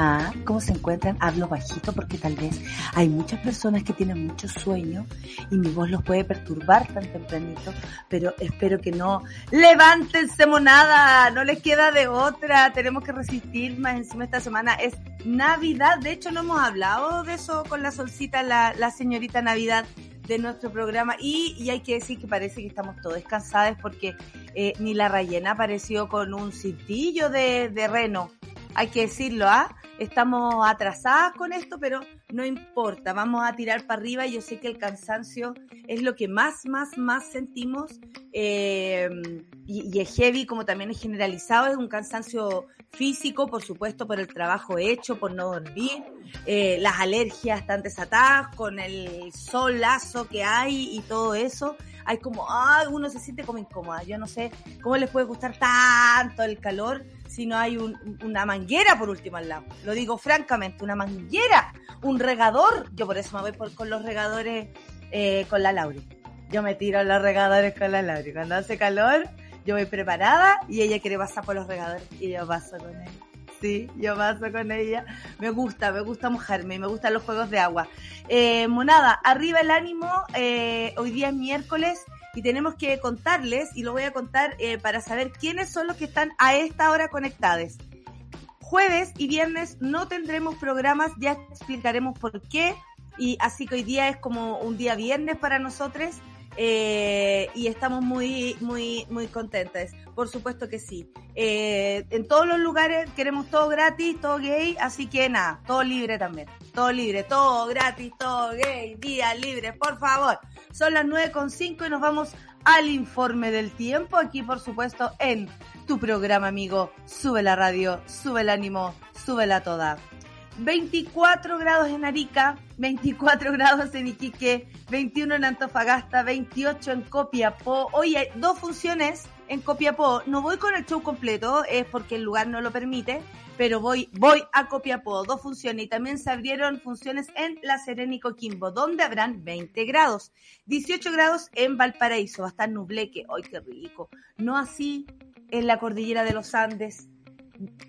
Ah, ¿cómo se encuentran? Hablo bajito porque tal vez hay muchas personas que tienen mucho sueño y mi voz los puede perturbar tan tempranito, pero espero que no. Levántense, monada, no les queda de otra, tenemos que resistir más encima esta semana. Es Navidad, de hecho no hemos hablado de eso con la solcita, la, la señorita Navidad de nuestro programa y, hay que decir que parece que estamos todos cansados porque eh, ni la rellena apareció con un cintillo de reno. Hay que decirlo, ¿ah? Estamos atrasadas con esto, pero no importa, vamos a tirar para arriba. Yo sé que el cansancio es lo que más, más, más sentimos eh, y, es heavy, como también es generalizado, es un cansancio físico, por supuesto, por el trabajo hecho, por no dormir, eh, las alergias están desatadas, con el solazo que hay y todo eso. Hay como, ah, uno se siente como incómoda. Yo no sé cómo les puede gustar tanto el calor si no hay un, una manguera por último al lado. Lo digo francamente, una manguera, un regador. Yo por eso me voy por, con los regadores eh, con la Lauri. Yo me tiro los regadores con la Lauri. Cuando hace calor, yo voy preparada y ella quiere pasar por los regadores y yo paso con ella. Sí, yo paso con ella. Me gusta, me gusta mojarme me gustan los juegos de agua. Eh, monada, arriba el ánimo. Eh, hoy día es miércoles y tenemos que contarles, y lo voy a contar eh, para saber quiénes son los que están a esta hora conectados. Jueves y viernes no tendremos programas, ya explicaremos por qué. Y así que hoy día es como un día viernes para nosotros. Eh, y estamos muy, muy, muy contentas. Por supuesto que sí. Eh, en todos los lugares queremos todo gratis, todo gay, así que nada, todo libre también. Todo libre, todo gratis, todo gay, día libre, por favor. Son las 9.5 y nos vamos al informe del tiempo, aquí por supuesto en tu programa amigo. Sube la radio, sube el ánimo, sube la toda. 24 grados en Arica, 24 grados en Iquique, 21 en Antofagasta, 28 en Copiapó. Hoy hay dos funciones en Copiapó. No voy con el show completo, es porque el lugar no lo permite, pero voy, voy a Copiapó, dos funciones. Y también se abrieron funciones en La Serena y Coquimbo, donde habrán 20 grados. 18 grados en Valparaíso, va a estar nubleque. ¡Ay, qué rico! No así en la cordillera de los Andes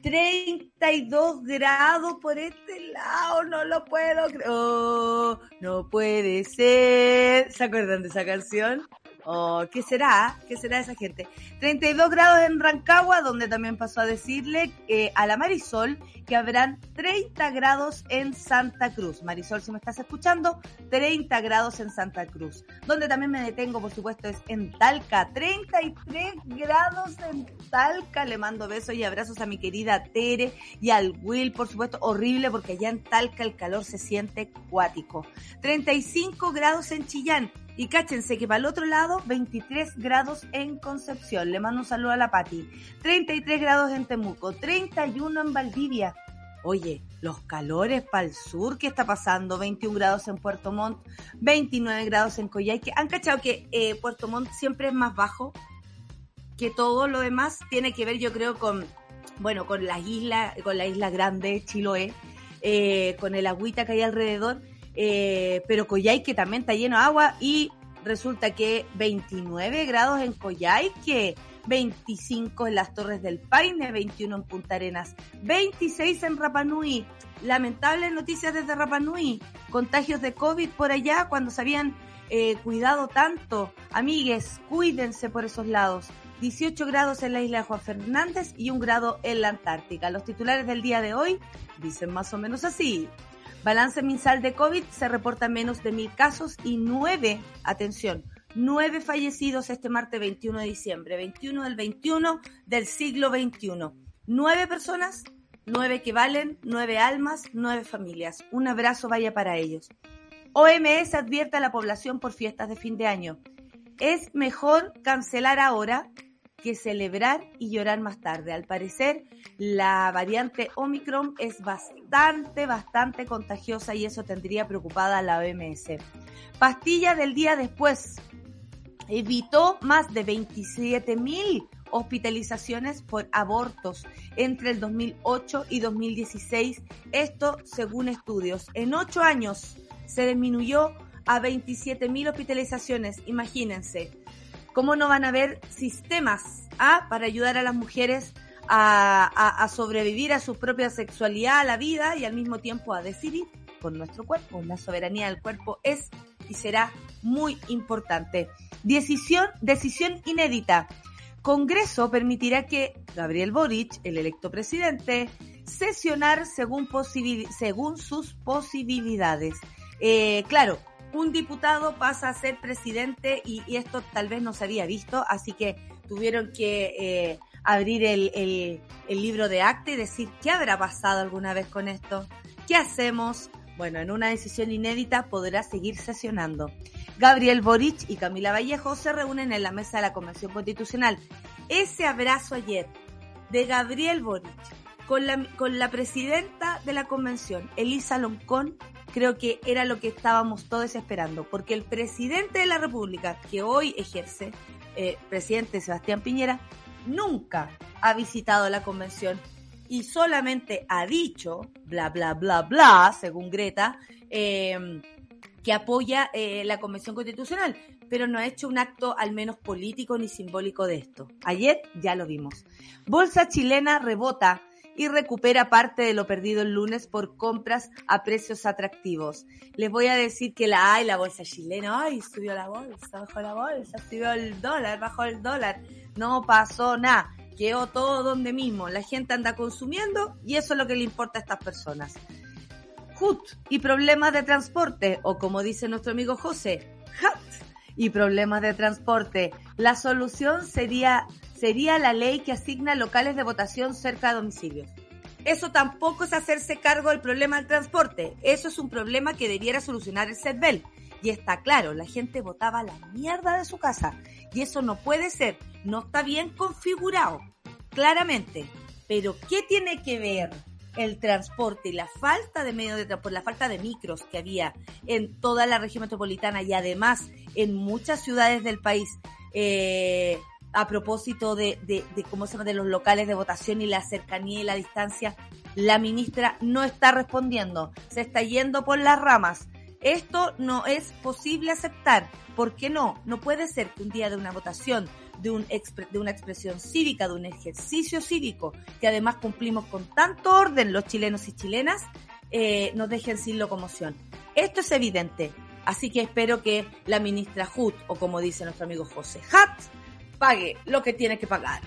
32 grados por este lado, no lo puedo creer. Oh, no puede ser. ¿Se acuerdan de esa canción? Oh, ¿qué será? ¿Qué será esa gente? 32 grados en Rancagua, donde también pasó a decirle eh, a la Marisol que habrán 30 grados en Santa Cruz. Marisol, si me estás escuchando, 30 grados en Santa Cruz. Donde también me detengo, por supuesto, es en Talca. 33 grados en Talca. Le mando besos y abrazos a mi querida Tere y al Will, por supuesto. Horrible porque allá en Talca el calor se siente cuático. 35 grados en Chillán. Y cáchense que para el otro lado, 23 grados en Concepción. Le mando un saludo a la Pati. 33 grados en Temuco, 31 en Valdivia. Oye, los calores para el sur, ¿qué está pasando? 21 grados en Puerto Montt, 29 grados en Coyhaique. ¿Han cachado que eh, Puerto Montt siempre es más bajo que todo lo demás? Tiene que ver, yo creo, con, bueno, con las islas, con la isla grande, Chiloé, eh, con el agüita que hay alrededor eh, pero Coyhaique también está lleno de agua y resulta que 29 grados en Coyhaique, 25 en las Torres del Paine, 21 en Punta Arenas, 26 en Rapanui. Lamentables noticias desde Rapanui, contagios de COVID por allá cuando se habían eh, cuidado tanto. Amigues, cuídense por esos lados. 18 grados en la isla de Juan Fernández y un grado en la Antártica. Los titulares del día de hoy dicen más o menos así. Balance mensal de COVID se reporta menos de mil casos y nueve, atención, nueve fallecidos este martes 21 de diciembre, 21 del 21 del siglo 21. Nueve personas, nueve que valen, nueve almas, nueve familias. Un abrazo vaya para ellos. OMS advierte a la población por fiestas de fin de año. Es mejor cancelar ahora que celebrar y llorar más tarde. Al parecer, la variante Omicron es bastante, bastante contagiosa y eso tendría preocupada a la OMS. Pastilla del día después. Evitó más de 27 mil hospitalizaciones por abortos entre el 2008 y 2016. Esto según estudios. En ocho años se disminuyó a 27 mil hospitalizaciones. Imagínense. ¿Cómo no van a haber sistemas ¿ah? para ayudar a las mujeres a, sobrevivir a su propia sexualidad, a la vida y al mismo tiempo a decidir con nuestro cuerpo? La soberanía del cuerpo es y será muy importante. Decisión, decisión inédita. Congreso permitirá que Gabriel Boric, el electo presidente, sesionar según, según sus posibilidades. Eh, claro, un diputado pasa a ser presidente y, esto tal vez no se había visto, así que tuvieron que eh, abrir el, libro de acta y decir, ¿qué habrá pasado alguna vez con esto? ¿Qué hacemos? Bueno, en una decisión inédita podrá seguir sesionando. Gabriel Boric y Camila Vallejo se reúnen en la mesa de la Convención Constitucional. Ese abrazo ayer de Gabriel Boric con la, con la presidenta de la convención, Elisa Loncón, creo que era lo que estábamos todos esperando, porque el presidente de la República, que hoy ejerce, eh, presidente Sebastián Piñera, nunca ha visitado la convención y solamente ha dicho, bla, bla, bla, bla, según Greta, em, que apoya eh, la Convención Constitucional, pero no ha hecho un acto al menos político ni simbólico de esto. Ayer ya lo vimos. Bolsa chilena rebota y recupera parte de lo perdido el lunes por compras a precios atractivos. Les voy a decir que la hay, la bolsa chilena, ay, subió la bolsa, bajó la bolsa, subió el dólar, bajó el dólar. No pasó nada, quedó todo donde mismo. La gente anda consumiendo y eso es lo que le importa a estas personas. HUT y problemas de transporte, o como dice nuestro amigo José, HUT y problemas de transporte. La solución sería sería la ley que asigna locales de votación cerca de domicilios. Eso tampoco es hacerse cargo del problema del transporte. Eso es un problema que debiera solucionar el CERVEL. Y está claro, la gente votaba la mierda de su casa. Y eso no puede ser. No está bien configurado. Claramente. Pero ¿qué tiene que ver el transporte y la falta de medios de transporte, la falta de micros que había en toda la región metropolitana y además en muchas ciudades del país? Eh, a propósito de, de, cómo se llama, de los locales de votación y la cercanía y la distancia, la ministra no está respondiendo, se está yendo por las ramas. Esto no es posible aceptar. ¿Por qué no? No puede ser que un día de una votación, de, de una expresión cívica, de un ejercicio cívico, que además cumplimos con tanto orden los chilenos y chilenas, eh, nos dejen sin locomoción. Esto es evidente. Así que espero que la ministra Hut, o como dice nuestro amigo José Hatt, pague lo que tiene que pagar.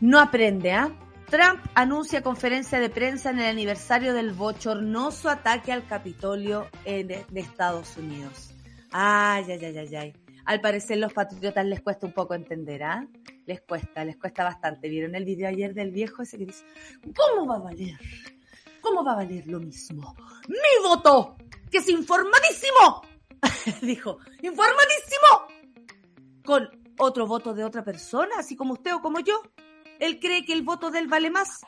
No aprende, ¿ah? Trump anuncia conferencia de prensa en el aniversario del bochornoso ataque al Capitolio de, Estados Unidos. Ay, ay, ay, ay, ay. Al parecer los patriotas les cuesta un poco entender, ¿ah? Les cuesta, les cuesta bastante. ¿Vieron el video ayer del viejo ese que dice, ¿cómo va a valer? ¿Cómo va a valer lo mismo? ¡Mi voto! ¡Que es informadísimo! Dijo, ¡informadísimo! Con otro voto de otra persona, así como usted o como yo. Él cree que el voto de él vale más.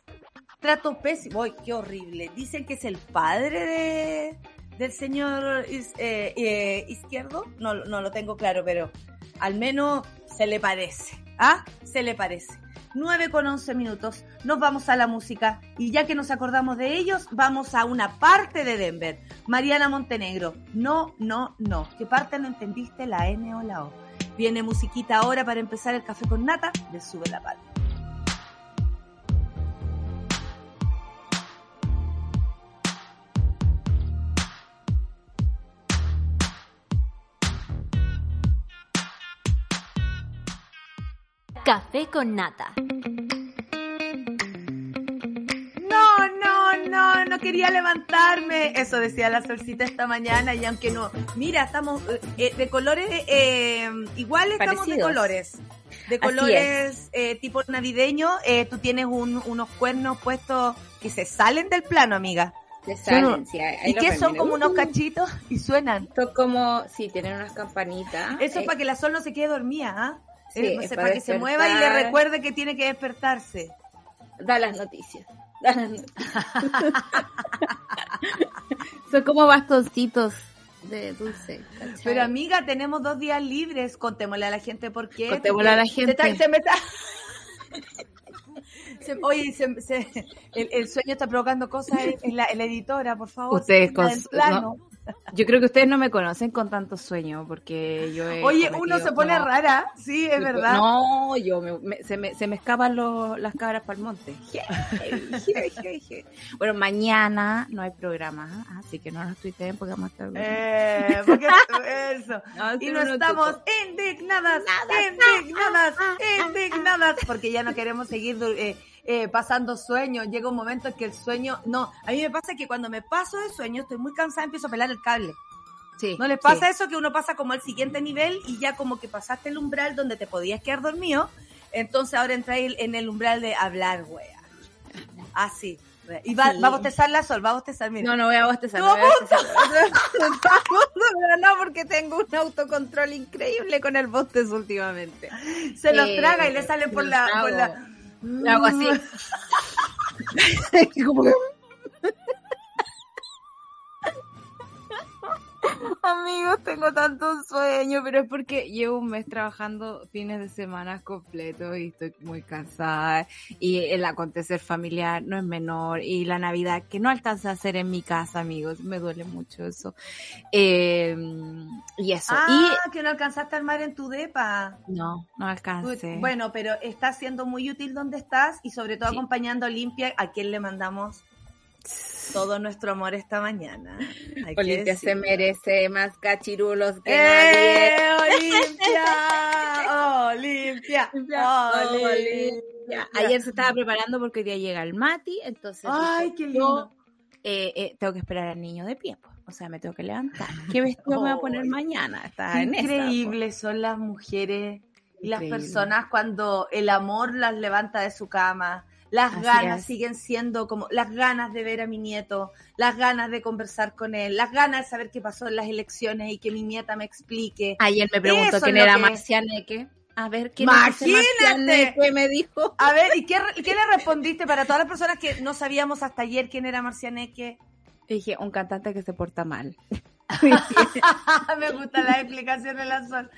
Trato pésimo. ¡Ay, qué horrible! Dicen que es el padre de, del señor eh, eh, izquierdo. No, no lo tengo claro, pero al menos se le parece. ¿Ah? Se le parece. 9 con 11 minutos. Nos vamos a la música y ya que nos acordamos de ellos, vamos a una parte de Denver. Mariana Montenegro. No, no, no. ¿Qué parte no entendiste? La N o la O. Viene musiquita ahora para empezar el café con nata de Sube la Pata. Café con nata. No, quería levantarme. Eso decía la solcita esta mañana y aunque no, mira, estamos eh, eh, de colores eh, iguales, estamos de colores. De colores eh, tipo navideño, tú tienes unos cuernos puestos que se salen del plano, amiga. Se salen, sí, ¿Y que son como unos cachitos y suenan? Son como, sí, tienen unas campanitas. Eso es para que la sol no se quede dormida, ¿ah? Sí, eh, para, que se mueva y le recuerde que tiene que despertarse. Da las noticias. Son como bastoncitos de dulce. Pero amiga, tenemos dos días libres. Contémosle a la gente por qué. Contémosle a la gente. oye, se, el, sueño está provocando cosas en la, editora, por favor. Ustedes con, yo creo que ustedes no me conocen con tanto sueño, porque yo Oye, uno se pone rara, sí, es verdad. No, yo se, me, se me escapan las cabras para el monte. bueno, mañana no hay programa, ¿ah? así que no nos tuiteen porque vamos a estar... Eh, porque eso. y no estamos indignadas, indignadas, indignadas, porque ya no queremos seguir... Eh, eh, pasando sueños, llega un momento en que el sueño, no, a mí me pasa que cuando me paso de sueño, estoy muy cansada, empiezo a pelar el cable. Sí, ¿No les pasa eso que uno pasa como al siguiente nivel y ya como que pasaste el umbral donde te podías quedar dormido? Entonces ahora entráis en el umbral de hablar, wea. Así. Y va, va, a bostezar la sol, va a bostezar, mira. No, no voy a bostezar. No, no, no, porque tengo un autocontrol increíble con el bostezo últimamente. Se los traga y le sale por la, por la hago así. Amigos, tengo tanto sueño, pero es porque llevo un mes trabajando fines de semana completos y estoy muy cansada. Y el acontecer familiar no es menor. Y la Navidad, que no alcanza a hacer en mi casa, amigos, me duele mucho eso. Em, y eso. Ah, que no alcanzaste a armar en tu depa. No, no alcancé. Bueno, pero está siendo muy útil donde estás y sobre todo acompañando a Olimpia, a quien le mandamos todo nuestro amor esta mañana. Olimpia se merece más cachirulos que ¡Eh, nadie. Olimpia, Olimpia, Ayer se estaba preparando porque hoy día llega el Mati, entonces Ay, qué lindo. Eh, eh, tengo que esperar al niño de pie, pues. o sea, me tengo que levantar. ¿Qué vestido me voy a poner mañana? Está increíbles son las mujeres y las personas cuando el amor las levanta de su cama las ganas siguen siendo como las ganas de ver a mi nieto, las ganas de conversar con él, las ganas de saber qué pasó en las elecciones y que mi nieta me explique. Ayer me preguntó quién era Marcianeque. A ver, ¿quién Imagínate. ¿Qué me dijo? A ver, ¿y qué, qué, le respondiste para todas las personas que no sabíamos hasta ayer quién era Marcianeque? Dije, un cantante que se porta mal. me gusta la explicación de la sol.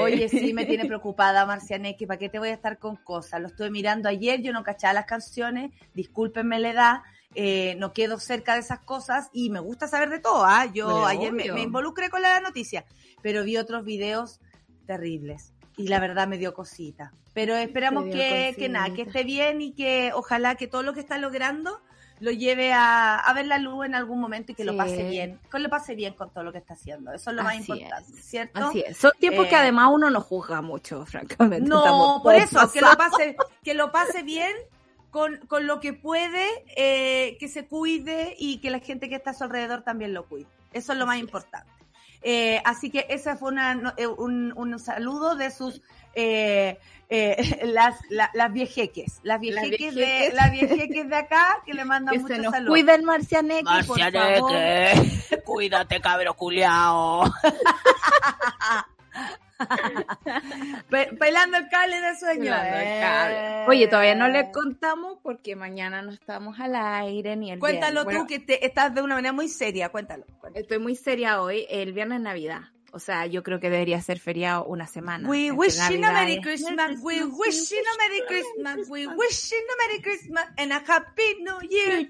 Oye, sí, me tiene preocupada Marcianeque, ¿para qué te voy a estar con cosas? Lo estuve mirando ayer, yo no cachaba las canciones, discúlpenme la edad, eh, no quedo cerca de esas cosas y me gusta saber de todo, ¿ah? Yo ayer me, involucré con la noticia, pero vi otros videos terribles y la verdad me dio cosita. Pero esperamos que, que nada, que esté bien y que ojalá que todo lo que está logrando lo lleve a, ver la luz en algún momento y que lo pase bien, que lo pase bien con todo lo que está haciendo. Eso es lo más importante, ¿cierto? Así es. Son tiempos que eh, además uno no juzga mucho, francamente. No, por eso, que lo pase, que lo pase bien con, con lo que puede, eh, que se cuide y que la gente que está a su alrededor también lo cuide. Eso es lo más importante. Eh, así que ese fue una, un, un saludo de sus eh, eh, las, las viejeques, las viejeques, de, las viejeques de acá que le mandan muchos saludos. Cuiden Marcianeque, Marcianeque, por favor. cuídate cabro culiao. Pelando el cable de sueño. Eh. Oye, todavía no le contamos porque mañana no estamos al aire ni el Cuéntalo tú que te, estás de una manera muy seria, cuéntalo, cuéntalo. Estoy muy seria hoy, el viernes Navidad. O sea, yo creo que debería ser feriado una semana. We wish you a Merry Christmas. We wish you a Merry Christmas. We wish you a Merry Christmas and a Happy New Year.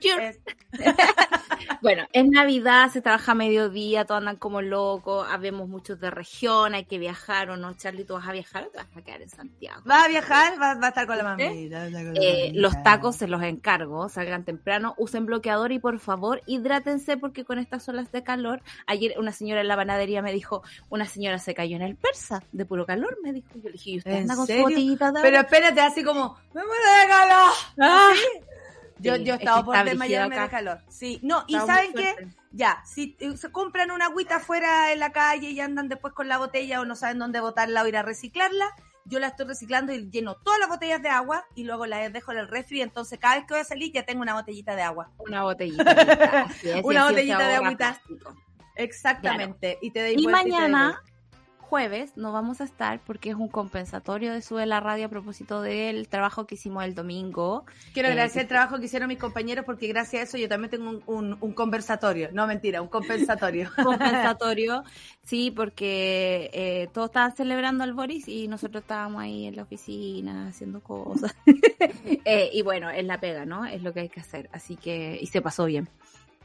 bueno, es Navidad, se trabaja a mediodía, todos andan como locos, habemos muchos de región, hay que viajar o no. Charlie, ¿tú vas a viajar o te vas a quedar en Santiago? ¿Vas a viajar? ¿Vas, a estar con la mamá? Eh, los tacos se los encargo, salgan temprano, usen bloqueador y por favor hidrátense porque con estas olas de calor, ayer una señora en la panadería me dijo, una señora se cayó en el persa de puro calor, me dijo. Yo le dije, ¿y usted anda con su botellita de Pero espérate, así como, me muero de calor. Ah. Yo, yo estaba por desmayarme de calor. Sí, no, y ¿saben qué? Ya, si se compran una agüita afuera en la calle y andan después con la botella o no saben dónde botarla o ir a reciclarla, yo la estoy reciclando y lleno todas las botellas de agua y luego las dejo en el refri. Entonces, cada vez que voy a salir, ya tengo una botellita de agua. Una botellita. una botellita de agüita. Exactamente. Y te Y mañana, jueves no vamos a estar porque es un compensatorio de Sube la Radio a propósito del trabajo que hicimos el domingo. Quiero eh, agradecer el trabajo que hicieron mis compañeros porque gracias a eso yo también tengo un, conversatorio. No, mentira, un compensatorio. compensatorio, sí, porque eh, todos estaban celebrando al Boris y nosotros estábamos ahí en la oficina haciendo cosas. Eh, y bueno, es la pega, ¿no? Es lo que hay que hacer. Así que, y se pasó bien.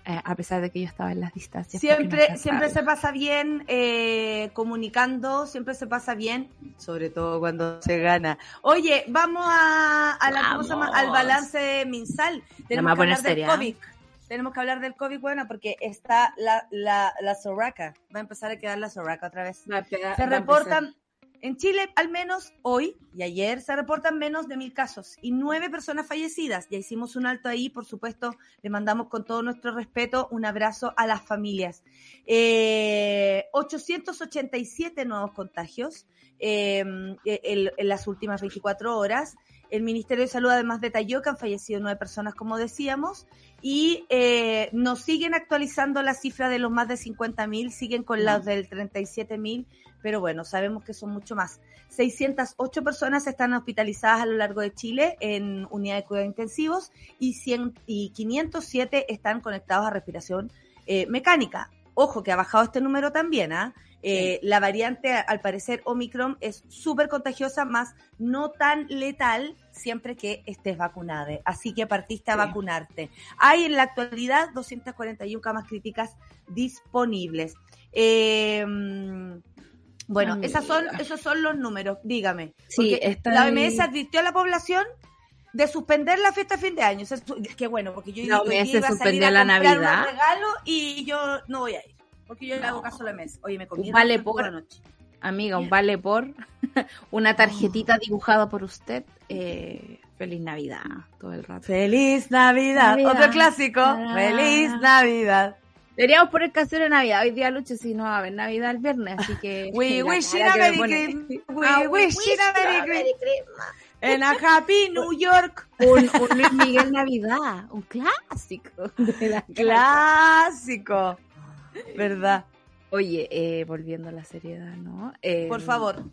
Eh, a pesar de que yo estaba en las distancias. Siempre, siempre se pasa bien eh, comunicando, siempre se pasa bien, sobre todo cuando se gana. Oye, vamos a, la al balance de Minsal. Tenemos que hablar del ¿eh? COVID. Tenemos que hablar del COVID, bueno, porque está la, la, la Soraka. Va a empezar a quedar la Soraka otra vez. se reportan en Chile, al menos hoy y ayer, se reportan menos de mil casos y nueve personas fallecidas. Ya hicimos un alto ahí, por supuesto, le mandamos con todo nuestro respeto un abrazo a las familias. 887 eh, nuevos contagios em, e, en, las últimas 24 horas. El Ministerio de Salud además detalló que han fallecido nueve personas, como decíamos, y eh, nos siguen actualizando la cifra de los más de 50.000, siguen con las del 37.000 pero bueno, sabemos que son mucho más. 608 personas están hospitalizadas a lo largo de Chile en unidades de cuidados intensivos y, 100, y 507 están conectados a respiración eh, mecánica. Ojo que ha bajado este número también, ¿ah? Eh, la variante, al parecer, Omicron es súper contagiosa, más no tan letal siempre que estés vacunado. Así que partiste a vacunarte. Hay en la actualidad 241 camas críticas disponibles. Eh, bueno, esas son, esos son los números, dígame. Sí, la OMS advirtió a la población de suspender la fiesta de fin de año. qué bueno, porque yo, la OMS iba a salir a la Navidad. regalo y yo no voy a ir. Porque yo le hago caso a la OMS. Oye, me comí vale por, noche. Amiga, un vale por una tarjetita dibujada por usted. Eh, feliz Navidad todo el rato. Feliz Navidad. Otro clásico. Feliz Navidad. Deberíamos poner canción de Navidad. Hoy día lucha si no va a haber Navidad el viernes, así que. We wish you a Merry Christmas. We wish you a Merry Christmas. En a Happy New York. Un, un Luis Miguel Navidad, un clásico. clásico. ¿Verdad? Oye, eh, volviendo a la seriedad, ¿no? Por em, favor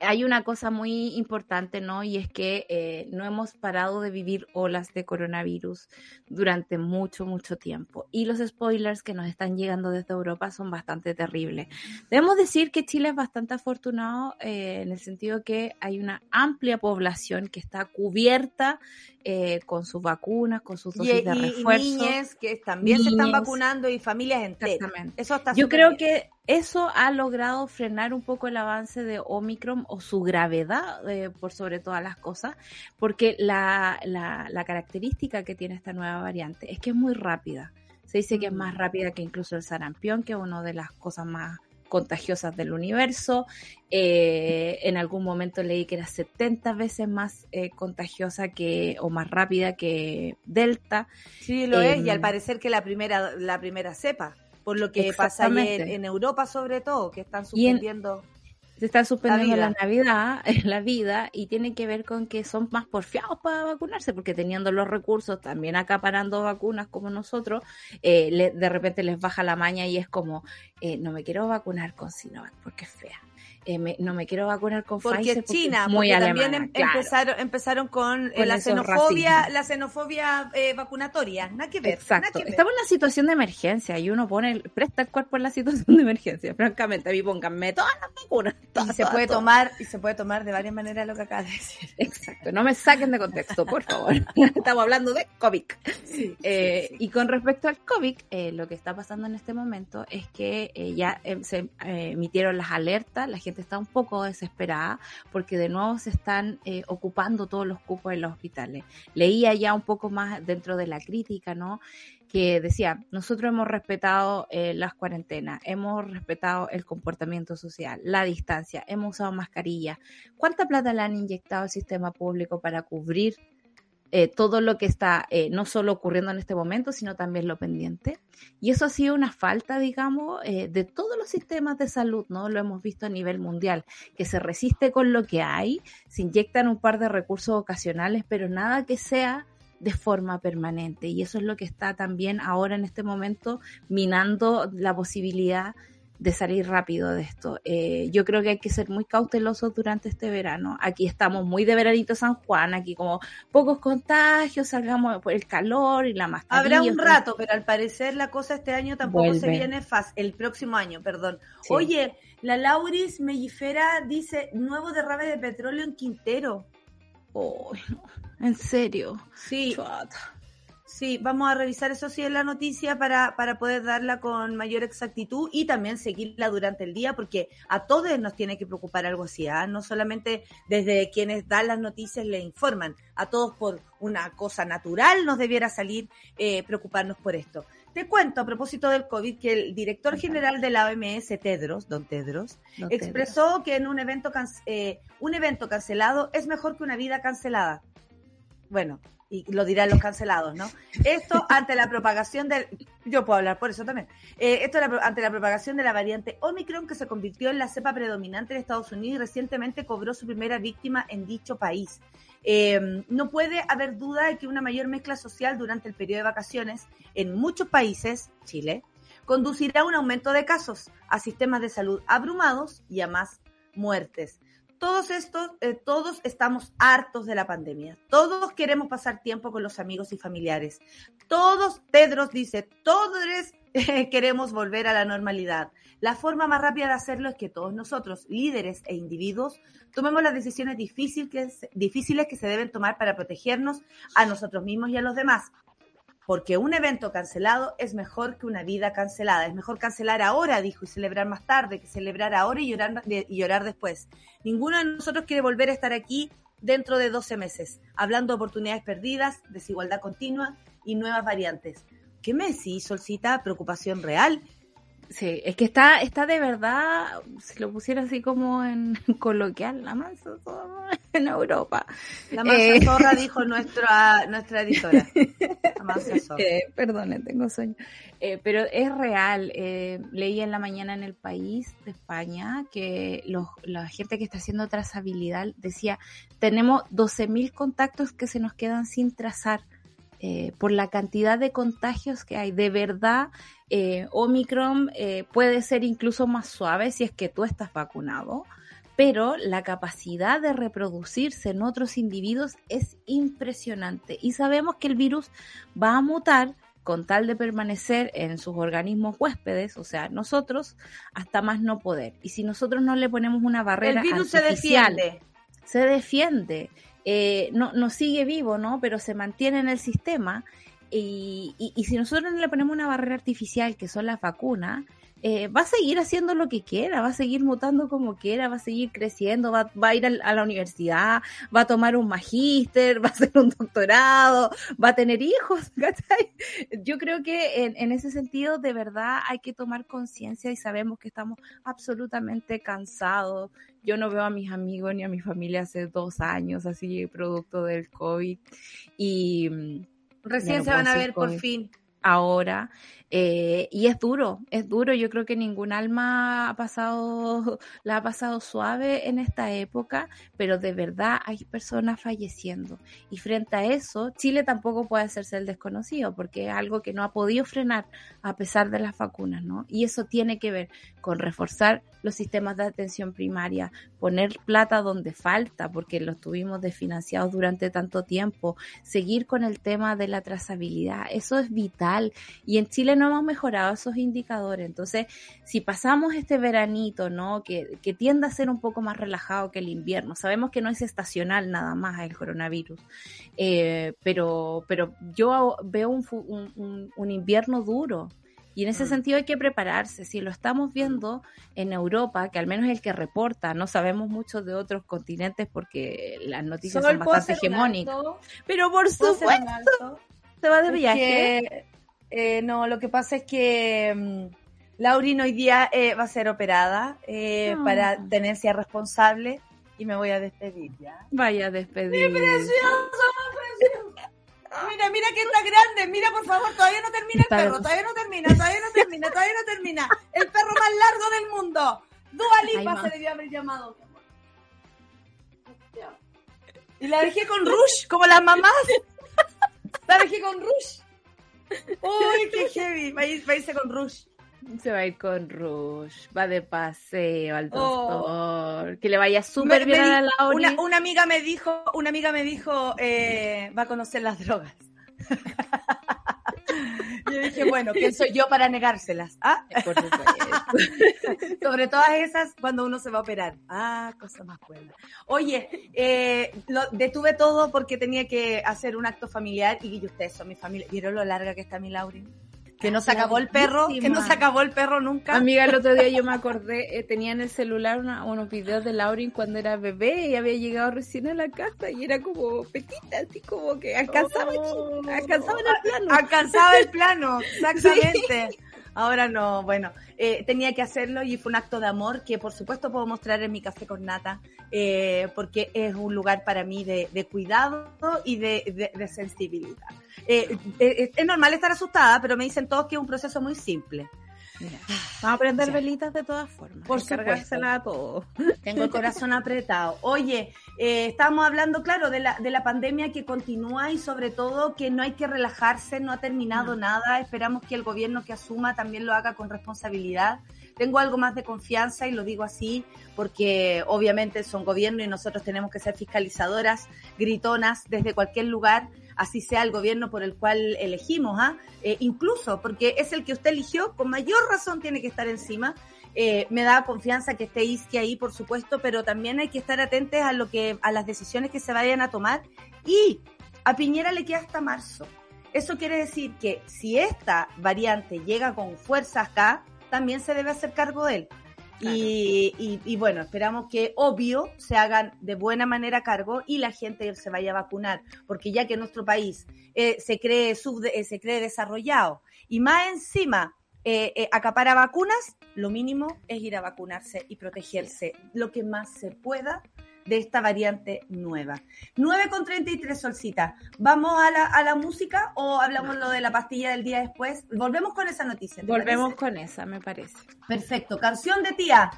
hay una cosa muy importante, ¿no? Y es que eh, no hemos parado de vivir olas de coronavirus durante mucho, mucho tiempo. Y los spoilers que nos están llegando desde Europa son bastante terribles. Debemos decir que Chile es bastante afortunado eh, en el sentido que hay una amplia población que está cubierta eh, con sus vacunas, con sus dosis de refuerzo. Y niñas que también se están vacunando y familias enteras. Eso está Yo creo que eso ha logrado frenar un poco el avance de Omicron o su gravedad eh, por sobre todas las cosas, porque la, la, la, característica que tiene esta nueva variante es que es muy rápida. Se dice que es más mm. rápida que incluso el sarampión, que es una de las cosas más contagiosas del universo. Eh, en algún momento leí que era 70 veces más eh, contagiosa que o más rápida que Delta. Sí, lo es, y al em, parecer que la primera, la primera cepa, por lo que pasa en, en, Europa sobre todo, que están suspendiendo se está suspendiendo la, Navidad, la vida, y tiene que ver con que son más porfiados para vacunarse, porque teniendo los recursos, también acaparando vacunas como nosotros, eh, de repente les baja la maña y es como, eh, no me quiero vacunar con Sinovac porque es fea. Eh, no me quiero vacunar con porque Pfizer China, muy porque también em, empezaron, empezaron con, eh, la xenofobia, la xenofobia eh, vacunatoria, nada que ver. Exacto, estamos en una situación de emergencia y uno pone, presta el cuerpo en la situación de emergencia, francamente, a mí pónganme todas las vacunas. y se puede tomar, y se puede tomar de varias maneras lo que acabas de decir. Exacto, no me saquen de contexto, por favor. estamos hablando de COVID. Y con respecto al COVID, lo que está pasando en este momento es que ya se emitieron las alertas, la gente está un poco desesperada porque de nuevo se están eh, ocupando todos los cupos en los hospitales. Leía ya un poco más dentro de la crítica, ¿no? que decía, nosotros hemos respetado eh, las cuarentenas, hemos respetado el comportamiento social, la distancia, hemos usado mascarillas. ¿Cuánta plata le han inyectado al sistema público para cubrir eh, todo lo que está eh, no solo ocurriendo en este momento, sino también lo pendiente. Y eso ha sido una falta, digamos, eh, de todos los sistemas de salud, ¿no? Lo hemos visto a nivel mundial, que se resiste con lo que hay, se inyectan un par de recursos ocasionales, pero nada que sea de forma permanente. Y eso es lo que está también ahora en este momento minando la posibilidad salir rápido de esto. Eh, yo creo que hay que ser muy cautelosos durante este verano. Aquí estamos muy de veranito San Juan, aquí como pocos contagios, salgamos por el calor y la mascarilla. Habrá un rato, pero al parecer la cosa este año tampoco se viene fácil, el próximo año, perdón. Oye, la Lauris Mellifera dice, nuevo derrame de petróleo en Quintero. Oh, en serio. Sí. Sí, vamos a revisar eso sí en la noticia para, para poder darla con mayor exactitud y también seguirla durante el día, porque a todos nos tiene que preocupar algo así, ¿ah? no solamente desde quienes dan las noticias le informan, a todos por una cosa natural nos debiera salir eh, preocuparnos por esto. Te cuento a propósito del COVID que el director general de la OMS, Tedros, don Tedros, expresó que en un evento, eh, un evento cancelado es mejor que una vida cancelada. Bueno, y lo dirán los cancelados, ¿no? Esto ante la propagación del, yo puedo hablar por eso también, eh, esto ante la propagación de la variante Omicron que se convirtió en la cepa predominante de Estados Unidos y recientemente cobró su primera víctima en dicho país. Eh, no puede haber duda de que una mayor mezcla social durante el periodo de vacaciones en muchos países, Chile, conducirá a un aumento de casos, a sistemas de salud abrumados y a más muertes todos estos, eh, todos estamos hartos de la pandemia. Todos queremos pasar tiempo con los amigos y familiares. Todos, Tedros dice, todos queremos volver a la normalidad. La forma más rápida de hacerlo es que todos nosotros, líderes e individuos, tomemos las decisiones difíciles que se deben tomar para protegernos a nosotros mismos y a los demás porque un evento cancelado es mejor que una vida cancelada. Es mejor cancelar ahora, dijo, y celebrar más tarde, que celebrar ahora y llorar, y llorar después. Ninguno de nosotros quiere volver a estar aquí dentro de 12 meses, hablando de oportunidades perdidas, desigualdad continua y nuevas variantes. ¿Qué me decís, Solcita? ¿Preocupación real? Sí, es que está, está de verdad, si lo pusiera así como en coloquial, la mansa zorra en Europa. La mansa eh, zorra dijo nuestra, nuestra editora. La mansa zorra. Eh, perdone, tengo sueño. Eh, pero es real. leí en la mañana en el país de España que los, la gente que está haciendo trazabilidad decía, tenemos 12.000 contactos que se nos quedan sin trazar eh, por la cantidad de contagios que hay. De verdad, eh, Omicron eh, puede ser incluso más suave si es que tú estás vacunado, pero la capacidad de reproducirse en otros individuos es impresionante y sabemos que el virus va a mutar con tal de permanecer en sus organismos huéspedes, o sea, nosotros, hasta más no poder. Y si nosotros no le ponemos una barrera el virus se defiende. Se defiende eh, no, no sigue vivo, ¿no? Pero se mantiene en el sistema. Y, y, si nosotros no le ponemos una barrera artificial, que son las vacunas, eh, va a seguir haciendo lo que quiera, va a seguir mutando como quiera, va a seguir creciendo, va, va a ir a, la universidad, va a tomar un magíster, va a hacer un doctorado, va a tener hijos, Yo creo que en, en ese sentido de verdad hay que tomar conciencia y sabemos que estamos absolutamente cansados. Yo no veo a mis amigos ni a mi familia hace dos años, así producto del COVID. Y mm, recién se van a ver por fin ahora. Eh, y es duro, es duro. Yo creo que ningún alma ha pasado, la ha pasado suave en esta época, pero de verdad hay personas falleciendo. Y frente a eso, Chile tampoco puede hacerse el desconocido, porque es algo que no ha podido frenar a pesar de las vacunas, ¿no? Y eso tiene que ver con reforzar los sistemas de atención primaria, poner plata donde falta, porque los tuvimos desfinanciados durante tanto tiempo, seguir con el tema de la trazabilidad, eso es vital. Y en Chile no hemos mejorado esos indicadores. Entonces, si pasamos este veranito, ¿no? Que, que tiende a ser un poco más relajado que el invierno, sabemos que no es estacional nada más el coronavirus, eh, pero, pero yo veo un, un invierno duro. Y en ese mm. sentido hay que prepararse. Si lo estamos viendo en Europa, que al menos es el que reporta, no sabemos mucho de otros continentes porque las noticias son bastante hegemónicas. Pero por supuesto, se va de viaje. Eh, no, lo que pasa es que um, Laurin hoy día eh, va a ser operada eh, ah. para tenerse responsable y me voy a despedir ya. Vaya a despedir. ¡Mi precioso, precioso! Mira, mira que está grande. Mira, por favor, todavía no termina el perro. Todavía no termina, todavía no termina, todavía no termina. El perro más largo del mundo. Dua Lipa se debió haber llamado. Y la dejé con Rush, como las mamás. La dejé con Rush. Uy, qué heavy. Va a, irse con Rush. Se va a ir con Rush, va de paseo al doctor, que le vaya súper bien a la. Una, una, amiga me dijo, una amiga me dijo, eh, va a conocer las drogas. Yo dije, bueno, ¿quién soy yo para negárselas? ¿Ah? Sobre todas esas, cuando uno se va a operar. Ah, cosa más buena. Oye, eh, lo, detuve todo porque tenía que hacer un acto familiar y ustedes son mi familia. ¿Vieron lo larga que está mi Laurin? Que no se acabó el perro, que no se acabó el perro nunca. Amiga, el otro día yo me acordé, eh, tenía en el celular unos videos de Laurin cuando era bebé y había llegado recién a la casa y era como petita, así como que alcanzaba, oh, alcanzaba el plano. Alcanzaba el plano, exactamente. Ahora no, bueno, eh, tenía que hacerlo y fue un acto de amor que por supuesto puedo mostrar en mi café con nata, eh, porque es un lugar para mí de, de cuidado y de, de, sensibilidad. Eh, eh, es normal estar asustada, pero me dicen todos que es un proceso muy simple. Vamos a prender velitas de todas formas. Por cargársela a todo. Tengo el corazón apretado. Oye, eh, estamos hablando, claro, de la, de la pandemia que continúa y sobre todo que no hay que relajarse, no ha terminado nada. Esperamos que el gobierno que asuma también lo haga con responsabilidad. Tengo algo más de confianza y lo digo así porque obviamente son gobierno y nosotros tenemos que ser fiscalizadoras, gritonas desde cualquier lugar así sea el gobierno por el cual elegimos, ¿ah? Eh, incluso porque es el que usted eligió, con mayor razón tiene que estar encima. Eh, me da confianza que esté Isque ahí, por supuesto, pero también hay que estar atentos a lo que, a las decisiones que se vayan a tomar. Y a Piñera le queda hasta marzo. Eso quiere decir que si esta variante llega con fuerza acá, también se debe hacer cargo de él. Y, bueno, esperamos que obvio se hagan de buena manera cargo y la gente se vaya a vacunar, porque ya que nuestro país eh, se, cree sub, eh, se cree desarrollado y más encima eh, acapara vacunas, lo mínimo es ir a vacunarse y protegerse lo que más se pueda de esta variante nueva. 9 con 33 solcita. ¿Vamos a la, a la música o hablamos lo de la pastilla del día después? Volvemos con esa noticia. Volvemos con esa, me parece. Perfecto. Canción de tía.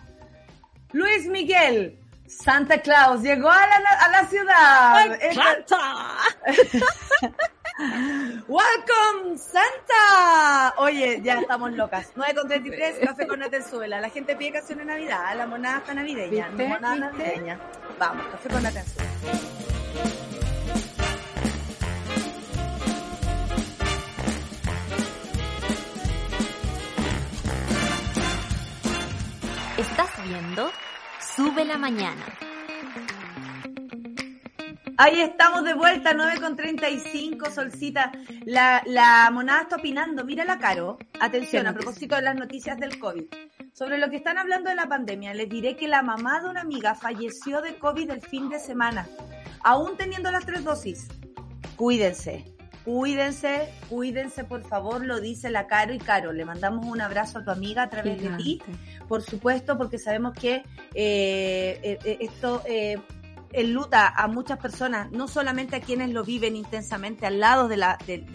Luis Miguel. Santa Claus llegó a la, a la ciudad. ¡Welcome, Santa! Oye, ya estamos locas. 9 con 33, café con Natenzuela. La gente pide canción de Navidad, la monada está navideña. La monada navideña. Vamos, café con Natenzuela. Estás viendo Sube la Mañana. Ahí estamos de vuelta, 9 con 35, Solcita. La, la monada está opinando. Mira la Caro. Atención, a propósito de las noticias del COVID. Sobre lo que están hablando de la pandemia, les diré que la mamá de una amiga falleció de COVID el fin de semana, aún teniendo las tres dosis. Cuídense, cuídense, cuídense, por favor, lo dice la Caro y Caro. Le mandamos un abrazo a tu amiga a través de ti, por supuesto, porque sabemos que eh, eh, eh esto eh, enluta a muchas personas, no solamente a quienes lo viven intensamente al lado de la, del,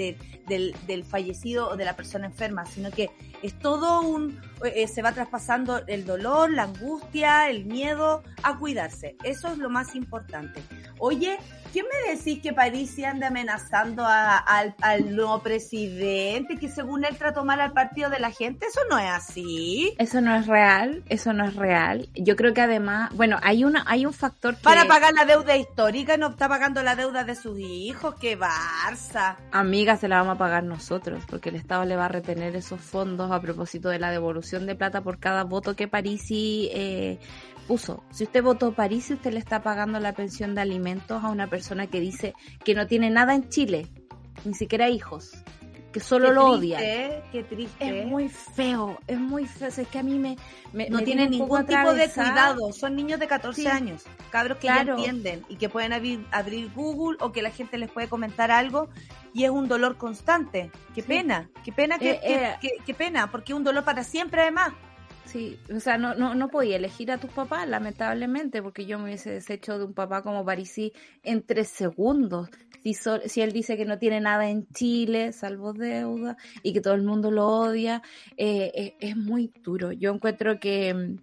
del, fallecido o de la persona enferma, sino que es todo un, eh, se va traspasando el dolor, la angustia, el miedo a cuidarse. Eso es lo más importante. Oye, ¿quién me decís que París anda amenazando al, nuevo presidente que según él trató mal al partido de la gente? Eso no es así. Eso no es real, eso no es real. Yo creo que además, bueno, hay una, hay un factor que... Para pagar la deuda histórica, no está pagando la deuda de sus hijos, qué barza. Amiga, se la vamos a pagar nosotros, porque el Estado le va a retener esos fondos a propósito de la devolución de plata por cada voto que Parisi eh, puso. Si usted votó París, usted le está pagando la pensión de alimentos a una persona que dice que no tiene nada en Chile, ni siquiera hijos, que solo lo odia. Qué triste. Es muy feo, es muy feo. es que a mí me. no tiene ningún tipo de cuidado. Son niños de 14 años, cabros que entienden y que pueden abrir, abrir, Google o que la gente les puede comentar algo y es un dolor constante. Qué pena, qué pena, que, eh, eh. qué pena, porque es un dolor para siempre además. Sí, o sea, no, no, no podía elegir a tus papás, lamentablemente, porque yo me hubiese deshecho de un papá como Parisi en tres segundos. Si, si él dice que no tiene nada en Chile, salvo deuda, y que todo el mundo lo odia, eh, eh, es muy duro. Yo encuentro que,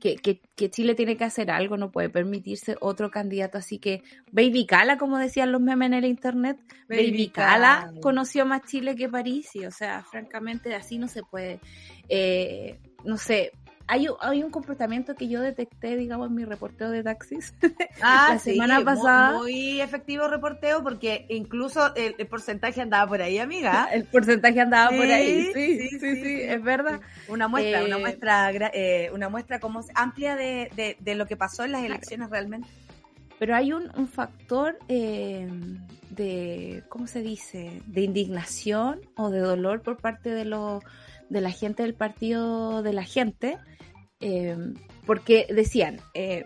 que, que, que, Chile tiene que hacer algo, no puede permitirse otro candidato. Así que Baby Cala, como decían los memes en el internet, Baby, Cala, conoció más Chile que París, y o sea, francamente así no se puede. Eh, no sé, hay, hay un comportamiento que yo detecté, digamos, en mi reporteo de taxis ah, la semana pasada. Muy, efectivo reporteo porque incluso el, porcentaje andaba por ahí, amiga. el porcentaje andaba por ahí, sí, sí, sí, es verdad. Una muestra, una eh, muestra, eh, una muestra como amplia de, de, de, lo que pasó en las elecciones realmente. Pero hay un, un factor eh, de, ¿cómo se dice? De indignación o de dolor por parte de los de la gente del partido de la gente, eh, porque decían, eh,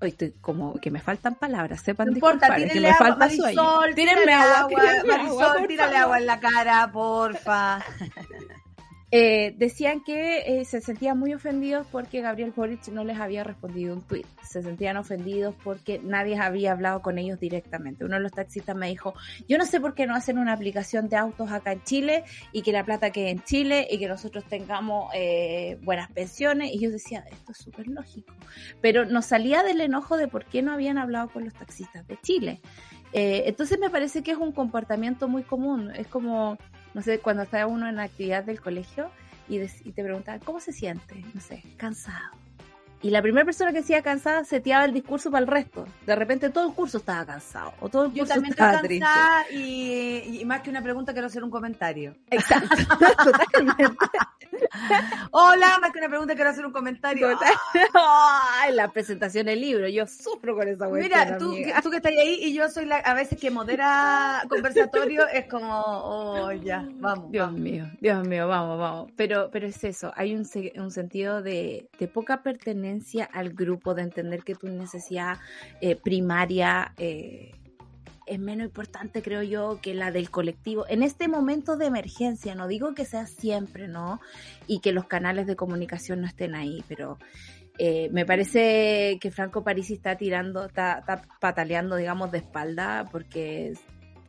hoy estoy como que me faltan palabras, sepan no importa, que me falta Marisol, tírenme agua, agua, Marisol, tírale agua en la cara, porfa. Eh, decían que eh, se sentían muy ofendidos porque Gabriel Boric no les había respondido un tweet. Se sentían ofendidos porque nadie había hablado con ellos directamente. Uno de los taxistas me dijo, yo no sé por qué no hacen una aplicación de autos acá en Chile y que la plata quede en Chile y que nosotros tengamos eh, buenas pensiones. Y yo decía, esto es súper lógico. Pero nos salía del enojo de por qué no habían hablado con los taxistas de Chile. entonces me parece que es un comportamiento muy común. Es como no sé, cuando está uno en la actividad del colegio y, te preguntan, ¿cómo se siente? No sé, cansado. Y la primera persona que decía cansada seteaba el discurso para el resto. De repente todo el curso estaba cansado. O todo el curso Yo también estaba cansada y, y, más que una pregunta quiero hacer un comentario. Exacto. Hola, más que una pregunta, quiero hacer un comentario. Ay, la presentación del libro, yo sufro con esa cuestión. Mira, tú, tú, que estás ahí y yo soy la, a veces que modera conversatorio, es como, oh, ya, vamos. Dios mío, Dios mío, vamos, vamos. Pero, pero es eso, hay un, un sentido de, de, poca pertenencia al grupo, de entender que tu necesidad eh, primaria eh, es menos importante, creo yo, que la del colectivo. En este momento de emergencia, no digo que sea siempre, ¿no? Y que los canales de comunicación no estén ahí, pero eh, me parece que Franco Parisi está tirando, está, está pataleando, digamos, de espalda, porque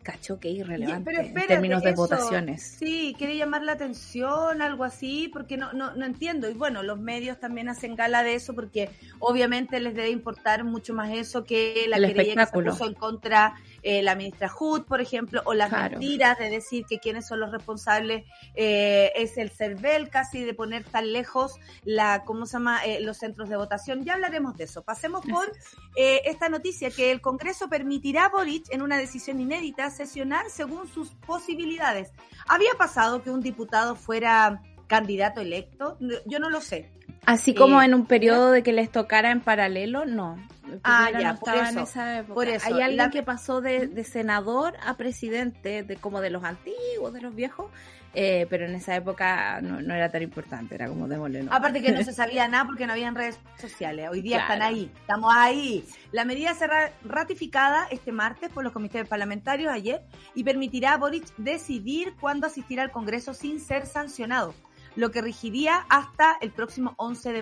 cacho que irrelevante en términos de votaciones. Sí, quiere llamar la atención, algo así, porque no, no, no entiendo. Y bueno, los medios también hacen gala de eso, porque obviamente les debe importar mucho más eso que la querella que se puso en contra eh, la ministra Hood, por ejemplo, o las mentiras de decir que quienes son los responsables eh, es el CERVEL, casi de poner tan lejos la, ¿cómo se llama?, eh, los centros de votación. Ya hablaremos de eso. Pasemos por esta noticia, que el Congreso permitirá a Boric en una decisión inédita sesionar según sus posibilidades. ¿Había pasado que un diputado fuera candidato electo? Yo no lo sé. Así como en un periodo de que les tocara en paralelo, no. Ah, ya, por eso, por eso. Hay alguien que pasó de, senador a presidente, de como de los antiguos, de los viejos, eh, pero en esa época no, era tan importante, era como démosle Aparte que no se sabía nada porque no habían redes sociales, hoy día están ahí, estamos ahí. La medida será ratificada este martes por los comités parlamentarios ayer y permitirá a Boric decidir cuándo asistirá al Congreso sin ser sancionado lo que regiría hasta el próximo 11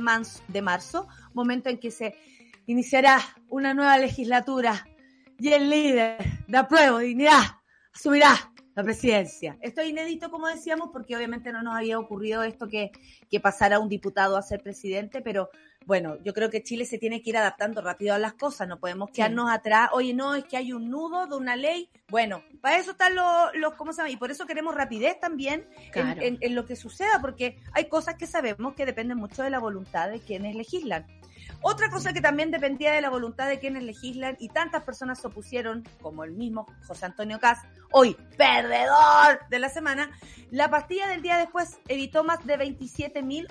de marzo momento en que se iniciará una nueva legislatura y el líder de apruebo dignidad subirá la presidencia. Esto es inédito, como decíamos, porque obviamente no nos había ocurrido esto que, que pasara un diputado a ser presidente, pero bueno, yo creo que Chile se tiene que ir adaptando rápido a las cosas, no podemos quedarnos atrás, oye, no, es que hay un nudo de una ley. Bueno, para eso están los, los ¿cómo se llama? Y por eso queremos rapidez también en, en lo que suceda, porque hay cosas que sabemos que dependen mucho de la voluntad de quienes legislan. Otra cosa que también dependía de la voluntad de quienes legislan y tantas personas se opusieron, como el mismo José Antonio Caz, hoy perdedor de la semana, la pastilla del día después evitó más de 27 mil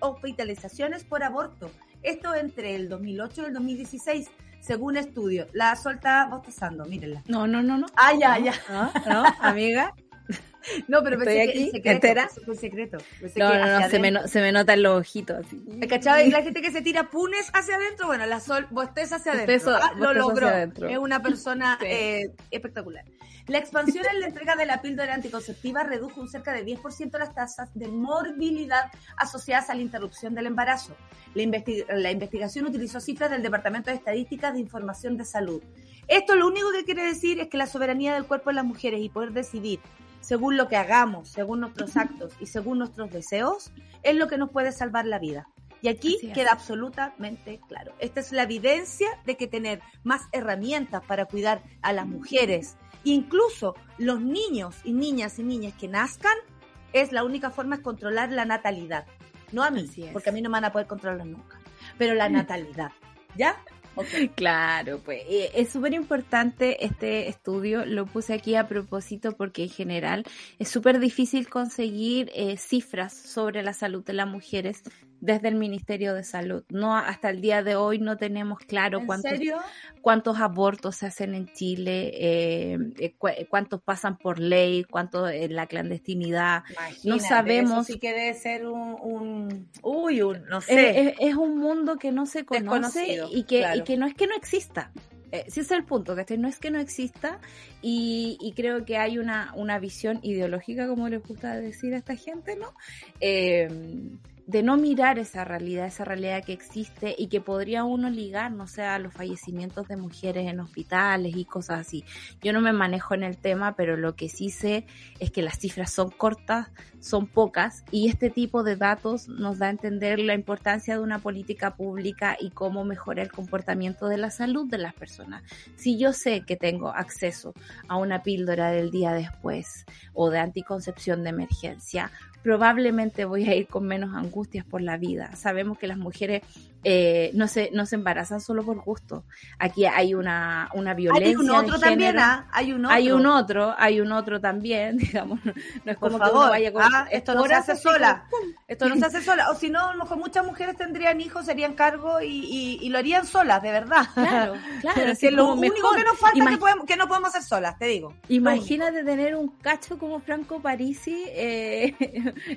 hospitalizaciones por aborto. Esto entre el 2008 y el 2016 según estudio. La suelta bostezando, mírenla. No, no, no, no. Ah, ya, ya. ¿No? ¿No? Amiga. No, pero pensé Estoy aquí, secreto, entera. Fue secreto. no, no, no, se me, no, se me nota los ojitos así. ¿Cachado? Y la gente que se tira punes hacia adentro, bueno, la sol, bosteza hacia adentro. ah, lo logró. Es una persona eh, espectacular. La expansión en la entrega de la píldora anticonceptiva redujo un cerca de 10% las tasas de morbilidad asociadas a la interrupción del embarazo. La, la investigación utilizó cifras del Departamento de Estadísticas de Información de Salud. Esto lo único que quiere decir es que la soberanía del cuerpo de las mujeres y poder decidir según lo que hagamos, según nuestros actos y según nuestros deseos, es lo que nos puede salvar la vida. Y aquí queda absolutamente claro. Esta es la evidencia de que tener más herramientas para cuidar a las mujeres, incluso los niños y niñas y niñas que nazcan, es la única forma de controlar la natalidad. No a mí, porque a mí no me van a poder controlar nunca, pero la natalidad. ¿Ya? Claro, pues eh, es súper importante este estudio, lo puse aquí a propósito porque en general es súper difícil conseguir eh, cifras sobre la salud de las mujeres desde el Ministerio de Salud. No hasta el día de hoy no tenemos claro cuántos cuántos abortos se hacen en Chile, eh, cuántos pasan por ley, cuántos en la clandestinidad. no sabemos. Eso sí que debe ser un, uy, un, no sé. Es, un mundo que no se conoce y que, y que no es que no exista. Eh, ese es el punto, que no es que no exista y, creo que hay una, una visión ideológica, como les gusta decir a esta gente, ¿no? De no mirar esa realidad, esa realidad que existe y que podría uno ligar, no sé, a los fallecimientos de mujeres en hospitales y cosas así. Yo no me manejo en el tema, pero lo que sí sé es que las cifras son cortas, son pocas y este tipo de datos nos da a entender la importancia de una política pública y cómo mejorar el comportamiento de la salud de las personas. Si yo sé que tengo acceso a una píldora del día después o de anticoncepción de emergencia, probablemente voy a ir con menos angustias por la vida. Sabemos que las mujeres eh, no, se, no se embarazan solo por gusto. Aquí hay una, una violencia. Hay un otro también, ¿ah? Hay un otro. Hay un otro, hay un otro también, digamos. No, es como que uno vaya con. Ah, esto no se hace sola. Esto no se hace sola. O si no, a lo mejor muchas mujeres tendrían hijos, serían cargo y, y, lo harían solas, de verdad. Claro, claro. es lo único que nos falta que, podemos, que no podemos hacer solas, te digo. Imagínate tener un cacho como Franco Parisi eh,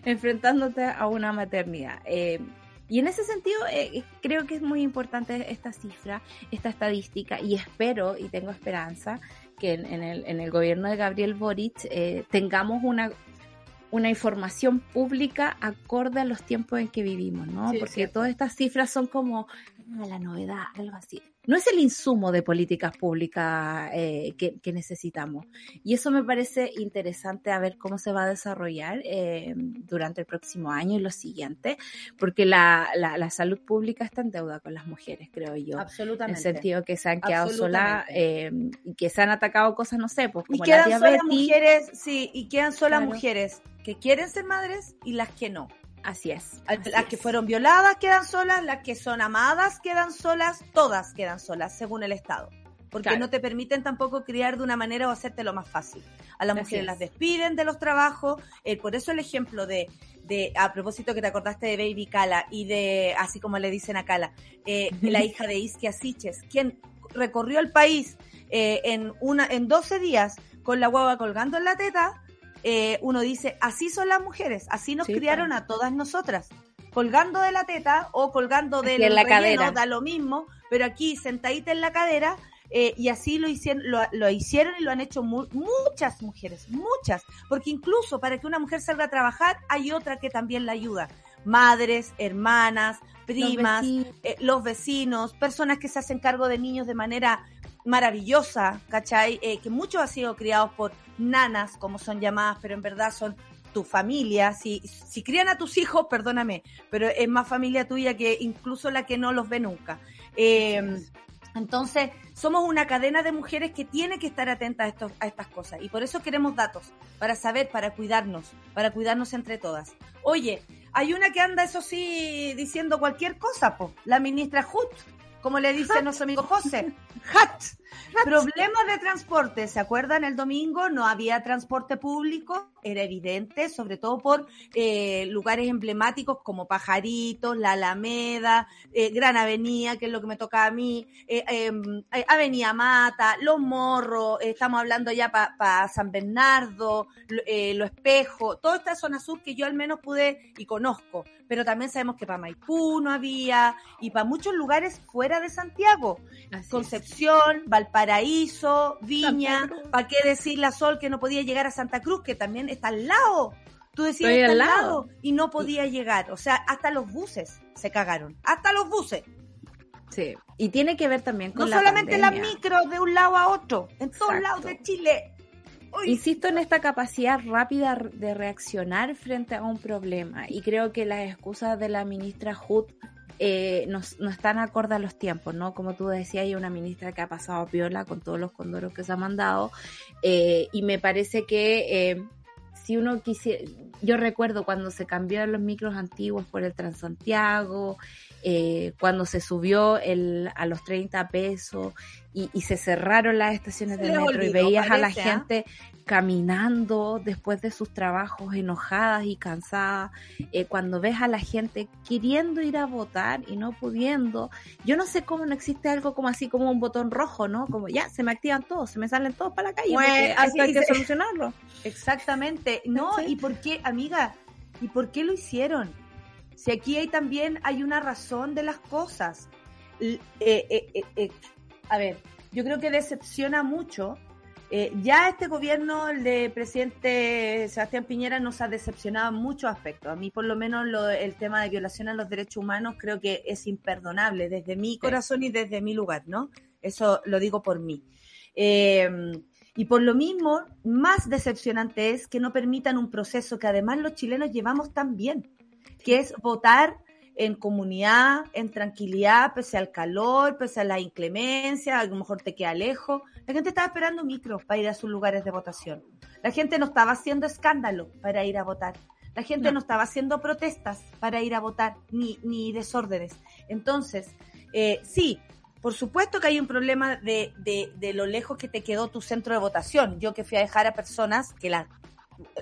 enfrentándote a una maternidad. Eh, y en ese sentido, eh, eh, creo que es muy importante esta cifra, esta estadística, y espero y tengo esperanza que en, el, en el, gobierno de Gabriel Boric eh, tengamos una, una información pública acorde a los tiempos en que vivimos, ¿no? Porque todas estas cifras son como ah, la novedad, algo así no es el insumo de políticas públicas eh, que, necesitamos. Y eso me parece interesante a ver cómo se va a desarrollar eh, durante el próximo año y los siguientes, porque la, la, salud pública está en deuda con las mujeres, creo yo. Absolutamente. En el sentido que se han quedado solas eh, y que se han atacado cosas, no sé, pues como y quedan solas mujeres, sí, y quedan solas mujeres que quieren ser madres y las que no. Así es. las que fueron violadas quedan solas, las que son amadas quedan solas, todas quedan solas, según el Estado. Porque no te permiten tampoco criar de una manera o hacerte lo más fácil. A las mujeres las despiden de los trabajos. Eh, por eso el ejemplo de, de, a propósito que te acordaste de Baby Cala y de, así como le dicen a Cala, eh, la hija de Isquia Siches, quien recorrió el país eh, en, una, en 12 días con la guagua colgando en la teta, eh, uno dice, así son las mujeres, así nos criaron a todas nosotras, colgando de la teta o colgando de la cadera, da lo mismo, pero aquí sentadita en la cadera, eh, y así lo hicieron, lo, hicieron y lo han hecho muchas mujeres, muchas, porque incluso para que una mujer salga a trabajar hay otra que también la ayuda. Madres, hermanas, primas, eh, los vecinos personas que se hacen cargo de niños de manera maravillosa, ¿cachai? Eh, que muchos han sido criados por nanas, como son llamadas, pero en verdad son tu familia. Si, si crían a tus hijos, perdóname, pero es más familia tuya que incluso la que no los ve nunca. Em, entonces, somos una cadena de mujeres que tiene que estar atentas a, estos, a estas cosas. Y por eso queremos datos, para saber, para cuidarnos, para cuidarnos entre todas. Oye, hay una que anda, eso sí, diciendo cualquier cosa, po. la ministra Hut como le dice nuestro amigo José. Hat. Problemas de transporte. ¿Se acuerdan? El domingo no había transporte público. Era evidente, sobre todo por eh, lugares emblemáticos como Pajaritos, La Alameda, eh, Gran Avenida, que es lo que me toca a mí, eh, em, Avenida Mata, Los Morros, estamos hablando ya para San Bernardo, Lo Espejo, toda esta zona sur que yo al menos pude y conozco. Pero también sabemos que para Maipú no había y para muchos lugares fuera de Santiago. Concepción, Valparaíso, Viña, ¿para qué decir la Sol que no podía llegar a Santa Cruz, que también está al lado? Tú decías está al lado. y no podía llegar. O sea, hasta los buses se cagaron. Hasta los buses. Sí, y tiene que ver también con no solamente las micros de un lado a otro, en todos lados de Chile. Insisto en esta capacidad rápida de reaccionar frente a un problema y creo que las excusas de la ministra Hood eh, no, están acorde a los tiempos, ¿no? Como tú decías, hay una ministra que ha pasado piola con todos los condoros que se ha mandado eh, y me parece que eh, si uno quisiera, yo recuerdo cuando se cambiaron los micros antiguos por el Transantiago, eh, cuando se subió el, a los 30 pesos y, se cerraron las estaciones de metro y veías a la ¿ah? gente caminando después de sus trabajos enojadas y cansadas, eh, cuando ves a la gente queriendo ir a votar y no pudiendo, yo no sé cómo no existe algo como así como un botón rojo, ¿no? Como ya, se me activan todos, se me salen todos para la calle, pues, así hay que solucionarlo. Exactamente, no, ¿y por qué, amiga? ¿Y por qué lo hicieron? Si aquí hay también hay una razón de las cosas. Eh, eh, eh, a ver, yo creo que decepciona mucho. Ya este gobierno, el de presidente Sebastián Piñera, nos ha decepcionado en muchos aspectos. A mí, por lo menos, el tema de violación a los derechos humanos creo que es imperdonable desde mi corazón y desde mi lugar, ¿no? Eso lo digo por mí. y por lo mismo, más decepcionante es que no permitan un proceso que además los chilenos llevamos tan bien que es votar en comunidad, en tranquilidad, pese al calor, pese a la inclemencia, a lo mejor te queda lejos. La gente estaba esperando micros para ir a sus lugares de votación. La gente no estaba haciendo escándalo para ir a votar. La gente no, estaba haciendo protestas para ir a votar, ni, ni desórdenes. Entonces, eh, sí, por supuesto que hay un problema de, de, de, lo lejos que te quedó tu centro de votación. Yo que fui a dejar a personas que las,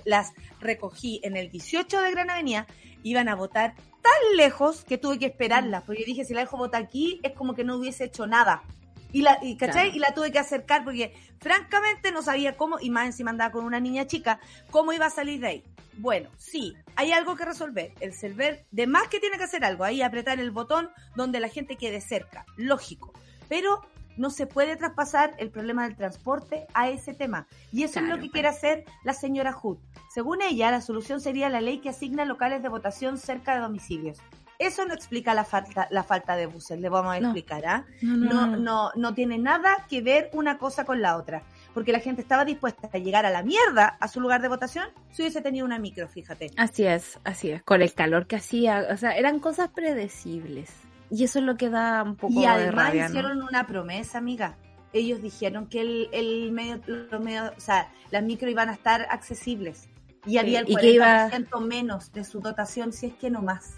las recogí en el 18 de Gran Avenida, iban a votar tan lejos que tuve que esperarla, porque yo dije, si la dejo votar aquí, es como que no hubiese hecho nada. Y la, y, ¿cachai? Y la tuve que acercar porque francamente no sabía cómo, y más encima andaba con una niña chica, cómo iba a salir de ahí. Bueno, sí, hay algo que resolver. El server, de más que tiene que hacer algo, ahí apretar el botón donde la gente quede cerca, lógico. Pero no se puede traspasar el problema del transporte a ese tema. Y eso es lo que pues. quiere hacer la señora Hood. Según ella, la solución sería la ley que asigna locales de votación cerca de domicilios. Eso no explica la falta, la falta de buses, le vamos a explicar, ¿ah? No no, no, tiene nada que ver una cosa con la otra. Porque la gente estaba dispuesta a llegar a la mierda a su lugar de votación si hubiese tenido una micro, fíjate. Así es, así es. Con el calor que hacía, o sea, eran cosas predecibles. Y eso es lo que da un poco y de rabia. hicieron una promesa, amiga. Ellos dijeron que el, el medio, los medios, o sea, las micro iban a estar accesibles. Y había el 40% menos de su dotación, si es que no más.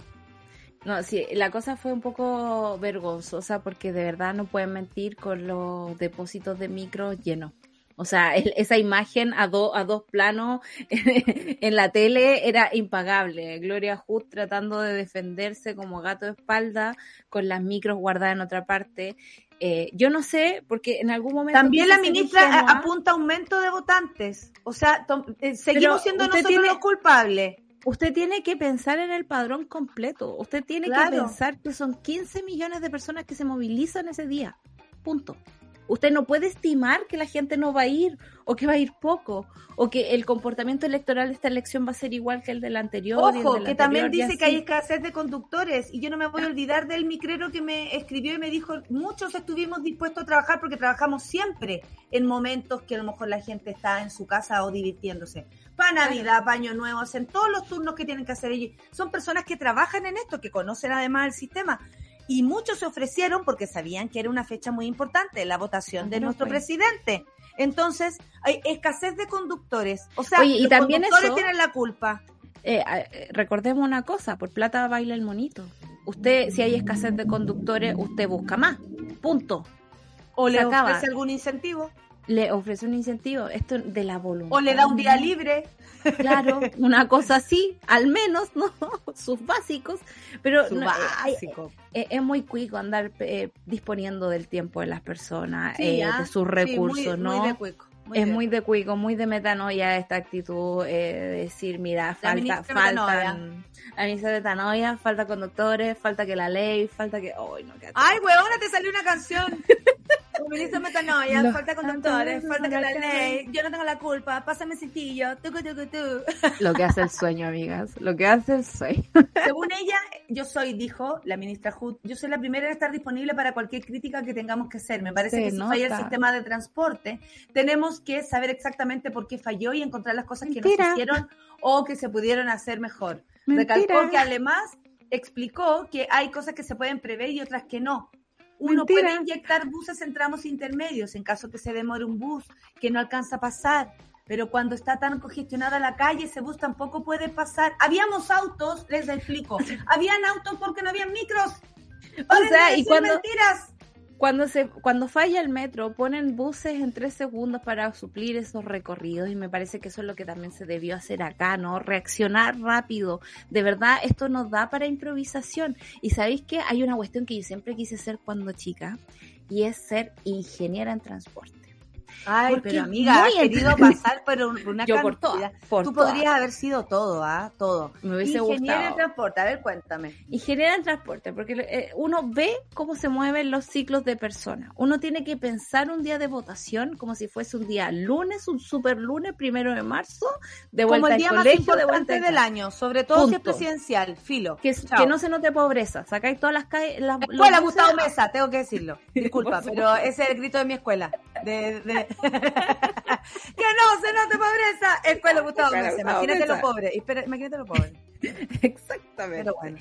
No, sí, la cosa fue un poco vergonzosa porque de verdad no pueden mentir con los depósitos de micro llenos. O sea, esa imagen a, a dos planos en la tele era impagable. Gloria Hood tratando de defenderse como gato de espalda con las micros guardadas en otra parte. Eh, yo no sé, porque en algún momento... También la ministra apunta aumento de votantes. O sea, eh, seguimos siendo nosotros los culpables. Usted tiene que pensar en el padrón completo. Usted tiene que pensar que son 15 millones de personas que se movilizan ese día. Punto. Usted no puede estimar que la gente no va a ir o que va a ir poco o que el comportamiento electoral de esta elección va a ser igual que el de la anterior. Ojo, que también dice que hay escasez de conductores y yo no me voy a olvidar del micrero que me escribió y me dijo, muchos estuvimos dispuestos a trabajar porque trabajamos siempre en momentos que a lo mejor la gente está en su casa o divirtiéndose. Para Navidad, paño nuevos, en todos los turnos que tienen que hacer ellos. Son personas que trabajan en esto, que conocen además el sistema y muchos se ofrecieron porque sabían que era una fecha muy importante, la votación de nuestro presidente. Entonces, hay escasez de conductores. O sea, y los también conductores tienen la culpa. Eh, eh, recordemos una cosa, por plata baila el monito. Usted, si hay escasez de conductores, usted busca más. Punto. O le ofrece algún incentivo le ofrece un incentivo, esto de la voluntad. O le da un día libre. Claro, una cosa así, al menos, ¿no? Sus básicos. Pero Su básico. Eh, es, muy cuico andar eh, disponiendo del tiempo de las personas, eh, de sus recursos, ¿no? Muy de cuico. es muy de cuico, muy de metanoia esta actitud de decir, mira, falta, faltan, la ministra metanoia, falta conductores, falta que la ley, falta que, ay, no, Ay, weona, te salió una canción. El ministro metanoia, Los falta conductores, falta con la ley, yo no tengo la culpa, pásame cintillo, tucu, tucu, tu. Lo que hace el sueño, amigas, lo que hace el sueño. Según ella, yo soy, dijo la ministra Hood, yo soy la primera en estar disponible para cualquier crítica que tengamos que hacer. Me parece que si falla el sistema de transporte, tenemos que saber exactamente por qué falló y encontrar las cosas que no se hicieron o que se pudieron hacer mejor. Recalcó que además explicó que hay cosas que se pueden prever y otras que no. Uno puede inyectar buses en tramos intermedios en caso que se demore un bus que no alcanza a pasar. Pero cuando está tan congestionada la calle, ese bus tampoco puede pasar. Habíamos autos, les explico. Habían autos porque no habían micros. O sea, y cuando, mentiras cuando se cuando falla el metro ponen buses en tres segundos para suplir esos recorridos y me parece que eso es lo que también se debió hacer acá no reaccionar rápido. De verdad esto nos da para improvisación. Y sabéis que hay una cuestión que yo siempre quise ser cuando chica y es ser ingeniera en transporte Ay, pero amiga, has querido pasar por una Yo cantidad. Por Tú podrías haber sido todo, ¿ah? Todo. Me hubiese Ingeniera en transporte, a ver, cuéntame. Ingeniera en transporte, porque eh, uno ve cómo se mueven los ciclos de personas. Uno tiene que pensar un día de votación como si fuese un día lunes, un super lunes, primero de marzo, de vuelta como el día más importante del año, sobre todo si es presidencial, filo. Que, que, no se note pobreza, sacáis todas las calles. La escuela Gustavo Mesa, tengo que decirlo. Disculpa, pero ese es el grito de mi escuela. de, que no se note pobreza. Escuela Gustavo Imagínate lo pobre. imagínate lo pobre. Exactamente. bueno.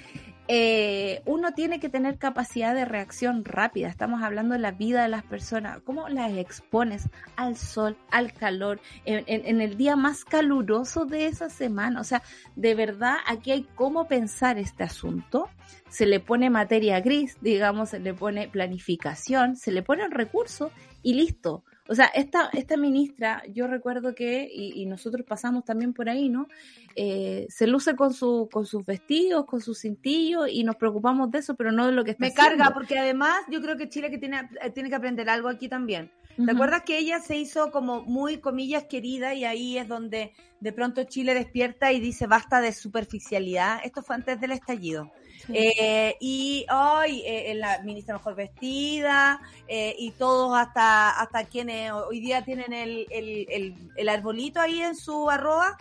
Eh, uno tiene que tener capacidad de reacción rápida. Estamos hablando de la vida de las personas. ¿Cómo las expones al sol, al calor, en, en, el día más caluroso de esa semana? O sea, de verdad, aquí hay cómo pensar este asunto. Se le pone materia gris, digamos, se le pone planificación, se le ponen recursos y listo. O sea, esta, esta ministra, yo recuerdo que, y, nosotros pasamos también por ahí, ¿no? Eh, se luce con, su, con sus vestidos, con sus cintillos, y nos preocupamos de eso, pero no de lo que está Me carga, porque además yo creo que Chile que tiene, eh, tiene que aprender algo aquí también. ¿Te acuerdas que ella se hizo como muy, comillas, querida y ahí es donde de pronto Chile despierta y dice basta de superficialidad? Esto fue antes del estallido. Eh, y hoy eh, la ministra mejor vestida eh, y todos hasta hasta quienes hoy día tienen el, el, el, arbolito ahí en su arroba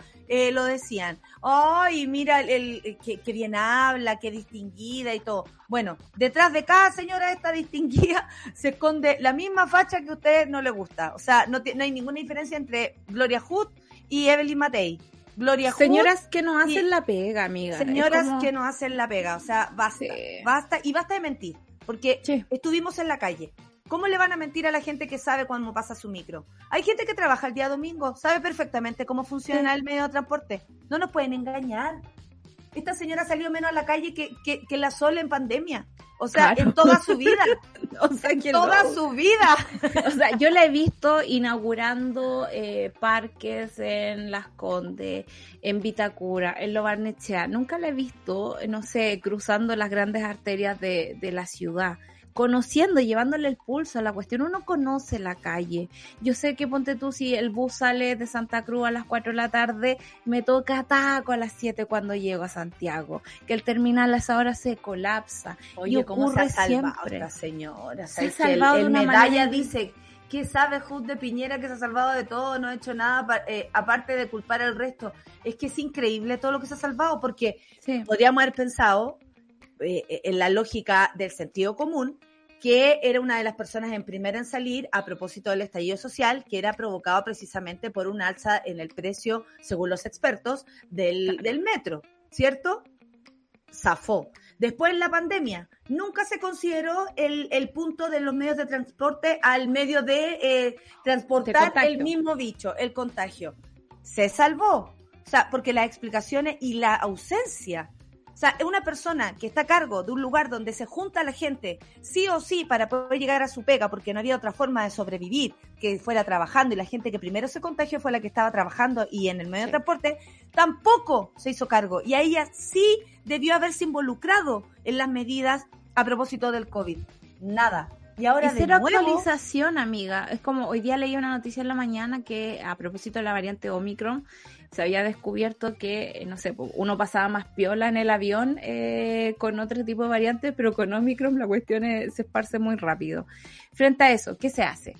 lo decían. Ay, mira el, que, bien habla, que distinguida y todo. Bueno, detrás de cada señora esta distinguida se esconde la misma facha que a usted no le gusta. O sea, no, no hay ninguna diferencia entre Gloria Hood y Evelyn Matei. Gloria Señoras que nos hacen la pega, amiga. Señoras que nos hacen la pega, o sea, basta, basta y basta de mentir, porque estuvimos en la calle. ¿Cómo le van a mentir a la gente que sabe cuándo pasa su micro? Hay gente que trabaja el día domingo, sabe perfectamente cómo funciona el medio de transporte. No nos pueden engañar. Esta señora salió menos a la calle que, que, la Sol en pandemia. O sea, en toda su vida. o sea, en toda su vida. o sea, yo la he visto inaugurando eh, parques en Las Condes, en Vitacura, en Lobarnechea. Nunca la he visto, no sé, cruzando las grandes arterias de, de la ciudad conociendo, llevándole el pulso a la cuestión. Uno conoce la calle. Yo sé que ponte tú, si el bus sale de Santa Cruz a las 4 de la tarde, me toca taco a las 7 cuando llego a Santiago. Que el terminal a esa hora se colapsa. Oye, y ¿cómo se ha salvado esta señora? Se ha salvado el, de una medalla dice ¿Qué sabe Jud de Piñera que se ha salvado de todo? No ha hecho nada eh, aparte de culpar al resto. Es que es increíble todo lo que se ha salvado porque podríamos haber pensado eh, eh, en la lógica del sentido común, que era una de las personas en primera en salir a propósito del estallido social, que era provocado precisamente por un alza en el precio, según los expertos, del, del metro, ¿cierto? Zafó. Después la pandemia, nunca se consideró el, el, punto de los medios de transporte al medio de eh, transportar el mismo bicho, el contagio. Se salvó. O sea, porque las explicaciones y la ausencia sea, una persona que está a cargo de un lugar donde se junta la gente, sí o sí, para poder llegar a su pega, porque no había otra forma de sobrevivir que fuera trabajando, y la gente que primero se contagió fue la que estaba trabajando y en el medio de transporte, tampoco se hizo cargo. Y a ella sí debió haberse involucrado en las medidas a propósito del COVID. Nada, Y ahora de nuevo, actualización, amiga. Es como hoy día leí una noticia en la mañana que a propósito de la variante Omicron se había descubierto que, eh, no sé, uno pasaba más piola en el avión eh, con otro tipo de variantes, pero con Omicron la cuestión es- se esparce muy rápido. Frente a eso, ¿qué se hace?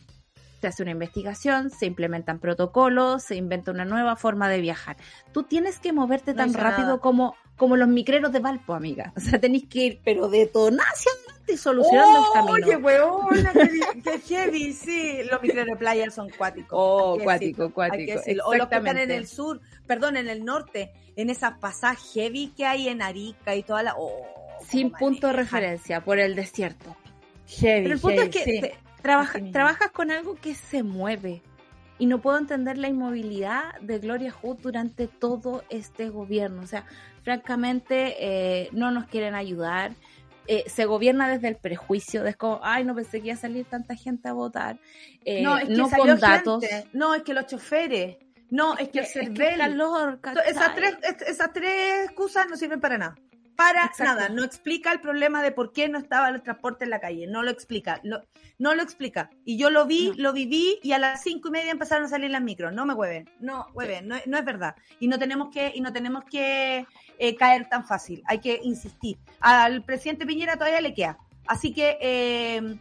Se hace una investigación, se implementan protocolos, se inventa una nueva forma de viajar. Tú tienes que moverte No tan rápido nada. como, como los micreros de Valpo, amiga. O sea, tenéis que ir, pero detonar hacia adelante y solucionando el camino. Oye, weona, qué, qué heavy, sí. Los micros de playa son cuáticos. Oh, cuático, cuático. O los que están en el sur, perdón, en el norte, en esas pasajes heavy que hay en Arica y toda la... oh, Sin punto de referencia, por el desierto. Heavy, Pero el punto heavy, es que sí. te- Trabaja- Así mismo. trabajas con algo que se mueve. Y no puedo entender la inmovilidad de Gloria Hood durante todo este gobierno. O sea, francamente, eh, no nos quieren ayudar. Eh, se gobierna desde el prejuicio, de como, ay, no pensé que iba a salir tanta gente a votar. Eh, no, es que no salió con datos. gente. No, es que los choferes. No, es que el Es que Esas tres, es- esas tres excusas no sirven para nada. Para Exacto. nada. No explica el problema de por qué no estaba el transporte en la calle. No lo explica. Lo- no lo explica. Y yo lo vi, No. lo viví y a las cinco y media empezaron a salir las micros. No me hueven. No, hueven. No, no es verdad. Y no tenemos que, y no tenemos que eh, caer tan fácil. Hay que insistir. Al presidente Piñera todavía le queda. Así que eh,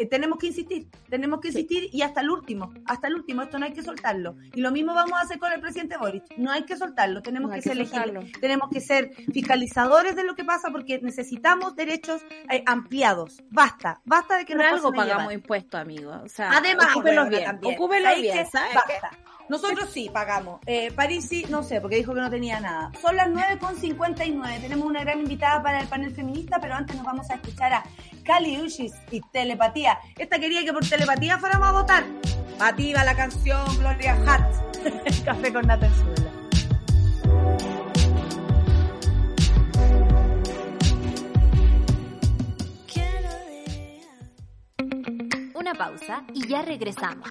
eh, tenemos que insistir, tenemos que Sí. insistir y hasta el último, hasta el último, esto no hay que soltarlo. Y lo mismo vamos a hacer con el presidente Boric, no hay que soltarlo, tenemos No que ser que legisla- soltarlo. tenemos que ser fiscalizadores de lo que pasa porque necesitamos derechos eh, ampliados. Basta, basta de que Por nos algo pagamos llevar. impuestos, amigos. O sea, Además, huevona, bien. también. Ocúpelos ¿Sabes bien, qué? ¿sabes qué? Basta. Nosotros sí pagamos. Eh, París sí, no sé, porque dijo que no tenía nada. Son las 9.59. Tenemos una gran invitada para el panel feminista, pero antes nos vamos a escuchar a Cali Uchis y Telepatía. Esta quería que por telepatía fuéramos a votar. Pativa la canción Gloria Hart. Café con Nata en. Una pausa y ya regresamos.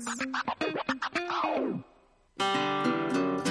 あ!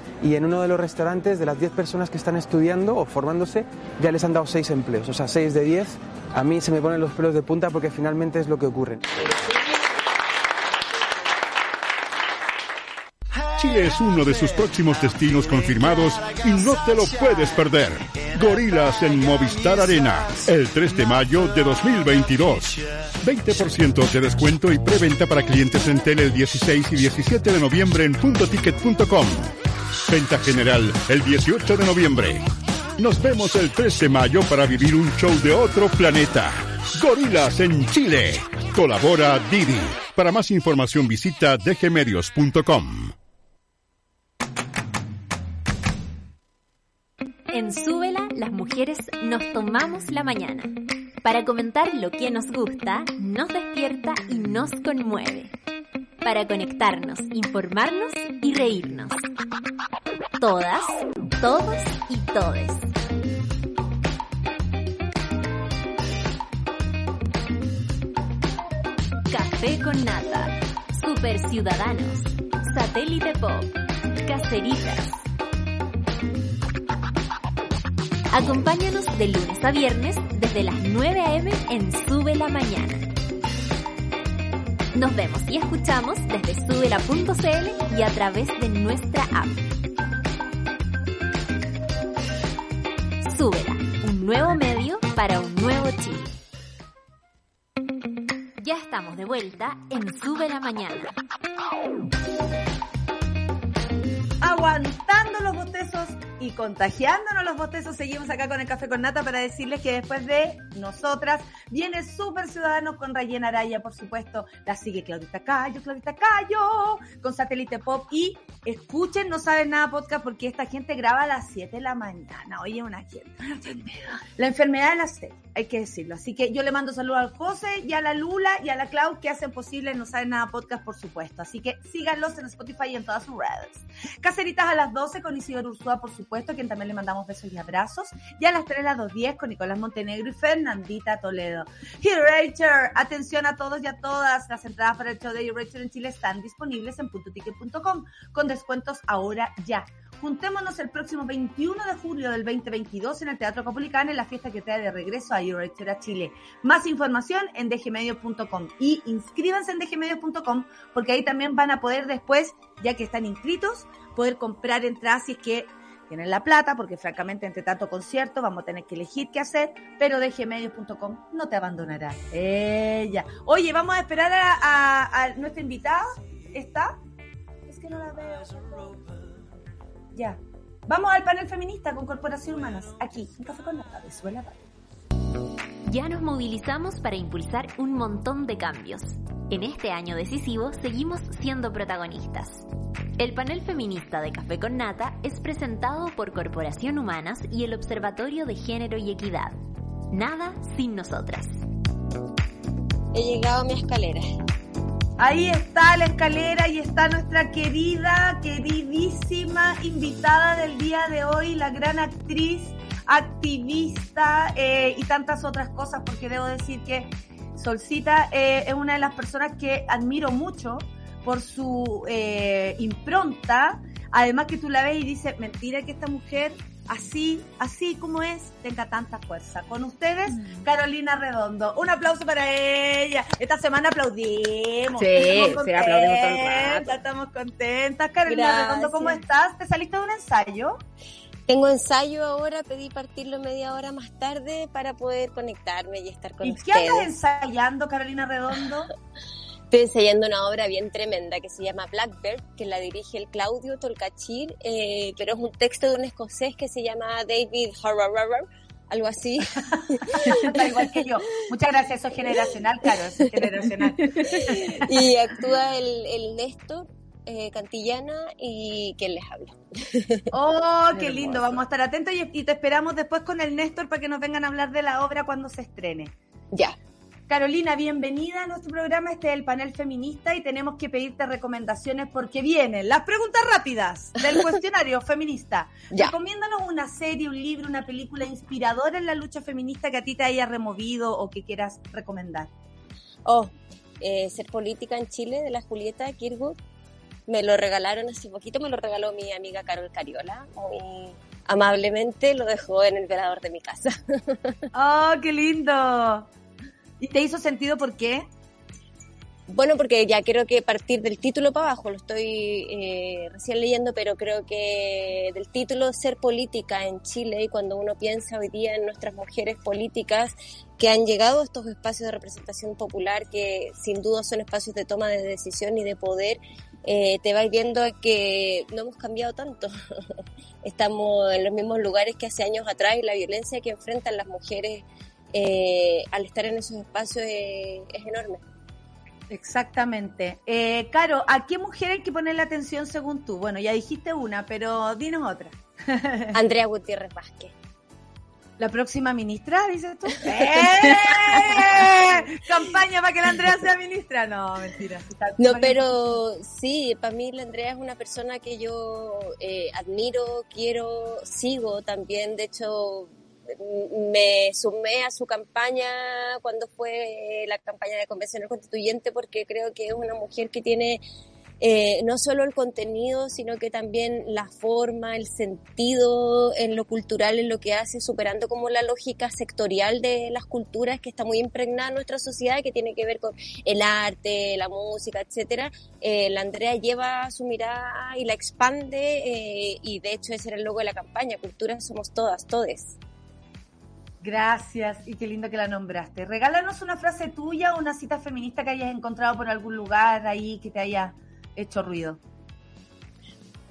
y en uno de los restaurantes de las 10 personas que están estudiando o formándose ya les han dado 6 empleos, o sea, 6 de 10. A mí se me ponen los pelos de punta porque finalmente es lo que ocurre. Chile es uno de sus próximos destinos confirmados y no te lo puedes perder. Gorilas en Movistar Arena, el 3 de mayo de 2022. 20% de descuento y preventa para clientes en tele el 16 y 17 de noviembre en puntoticket.com. Venta general el 18 de noviembre. Nos vemos el 3 de mayo para vivir un show de otro planeta. Gorilas en Chile. Colabora Didi. Para más información visita dgmedios.com. En Súbela, las mujeres nos tomamos la mañana para comentar lo que nos gusta, nos despierta y nos conmueve. Para conectarnos, informarnos y reírnos. Todas, todos y todes. Café con nata. Super Ciudadanos. Satélite Pop. Caceritas. Acompáñanos de lunes a viernes desde las 9 a.m. en Sube la Mañana. Nos vemos y escuchamos desde subela.cl y a través de nuestra app. Súbela, un nuevo medio para un nuevo Chile. Ya estamos de vuelta en Sube la Mañana. Aguantando los bostezos y contagiándonos los bostezos, seguimos acá con el Café con Nata para decirles que después de nosotras viene Super Ciudadanos con Rayena Araya, por supuesto. La sigue Claudita Cayo, Claudita Cayo, con Satélite Pop. Y escuchen, no saben nada podcast porque esta gente graba a las 7 de la mañana. Oye, una gente. La enfermedad de la sed, hay que decirlo. Así que yo le mando saludos al José y a la Lula y a la Clau que hacen posible No saben nada podcast, por supuesto. Así que síganlos en Spotify y en todas sus redes. Caseritas a las 12 con Isidoro Ursúa, por supuesto, a quien también le mandamos besos y abrazos. Y a las 3 a las 2.10 con Nicolás Montenegro y Fernandita Toledo. Hero atención a todos y a todas. Las entradas para el show de Hero en Chile están disponibles en puntoticket.com con descuentos ahora ya. Juntémonos el próximo 21 de julio del 2022 en el Teatro Capolicán en la fiesta que trae de regreso a Euroracer a Chile. Más información en dgmedio.com y inscríbanse en dgmedio.com porque ahí también van a poder después, ya que están inscritos, poder comprar entradas si es que tienen la plata, porque francamente entre tanto concierto vamos a tener que elegir qué hacer, pero dgmedios.com no te abandonará. Ella. Oye, vamos a esperar a, nuestra invitada. ¿Está? Es que no la veo. Ya. Vamos al panel feminista con Corporación Humanas, aquí, en Café con Nata de Suela Ya nos movilizamos para impulsar un montón de cambios. En este año decisivo seguimos siendo protagonistas. El panel feminista de Café con Nata es presentado por Corporación Humanas y el Observatorio de Género y Equidad. Nada sin nosotras. He llegado a mi escalera. Ahí está la escalera y está nuestra querida, queridísima invitada del día de hoy, la gran actriz, activista eh, y tantas otras cosas, porque debo decir que Solcita eh, es una de las personas que admiro mucho por su eh, impronta. Además que tú la ves y dices, mentira que esta mujer así, así como es, tenga tanta fuerza. Con ustedes, mm. Carolina Redondo. Un aplauso para ella. Esta semana aplaudimos. Sí, sí, aplaudimos todo el rato. Estamos contentas. Carolina Redondo, ¿cómo estás? ¿Te saliste de un ensayo? Tengo ensayo ahora, pedí partirlo media hora más tarde para poder conectarme y estar con ustedes. ¿Y qué andas ensayando, Carolina Redondo? Estoy ensayando una obra bien tremenda que se llama Blackbird, que la dirige el Claudio Tolcachir, eh, pero es un texto de un escocés que se llama David Harrar, algo así. igual que yo. Muchas gracias, eso es generacional, claro, eso es generacional. y actúa el, el Néstor, eh, Cantillana y quien les habla. Oh, qué lindo, vamos a estar atentos y, y, te esperamos después con el Néstor para que nos vengan a hablar de la obra cuando se estrene. Ya, Carolina, bienvenida a nuestro programa. Este es el panel feminista y tenemos que pedirte recomendaciones porque vienen las preguntas rápidas del cuestionario feminista. Recomiéndanos una serie, un libro, una película inspiradora en la lucha feminista que a ti te haya removido o que quieras recomendar. Oh, eh, Ser Política en Chile de la Julieta Kirwood. Me lo regalaron hace poquito, me lo regaló mi amiga Carol Cariola. amablemente lo dejó en el velador de mi casa. ¡Oh, qué lindo! ¿Y te hizo sentido por qué? Bueno, porque ya creo que partir del título para abajo, lo estoy eh, recién leyendo, pero creo que del título ser política en Chile y cuando uno piensa hoy día en nuestras mujeres políticas que han llegado a estos espacios de representación popular, que sin duda son espacios de toma de decisión y de poder, eh, te vas viendo que no hemos cambiado tanto. Estamos en los mismos lugares que hace años atrás y la violencia que enfrentan las mujeres eh, al estar en esos espacios es, enorme. Exactamente. Eh, Caro, ¿a qué mujer hay que ponerle atención según tú? Bueno, ya dijiste una, pero dinos otra. Andrea Gutiérrez Vázquez. ¿La próxima ministra, dices tú? ¡Eh! ¿Campaña para que la Andrea sea ministra? No, mentira. No, pero sí, para mí la Andrea es una persona que yo eh, admiro, quiero, sigo también. De hecho, me sumé a su campaña cuando fue la campaña de convención constituyente porque creo que es una mujer que tiene eh, no solo el contenido, sino que también la forma, el sentido en lo cultural, en lo que hace, superando como la lógica sectorial de las culturas que está muy impregnada en nuestra sociedad, que tiene que ver con el arte, la música, etcétera. Eh, la Andrea lleva su mirada y la expande, eh, y de hecho ese era el logo de la campaña, Cultura somos todas, todes. Gracias, y qué lindo que la nombraste. Regálanos una frase tuya o una cita feminista que hayas encontrado por algún lugar ahí que te haya hecho ruido.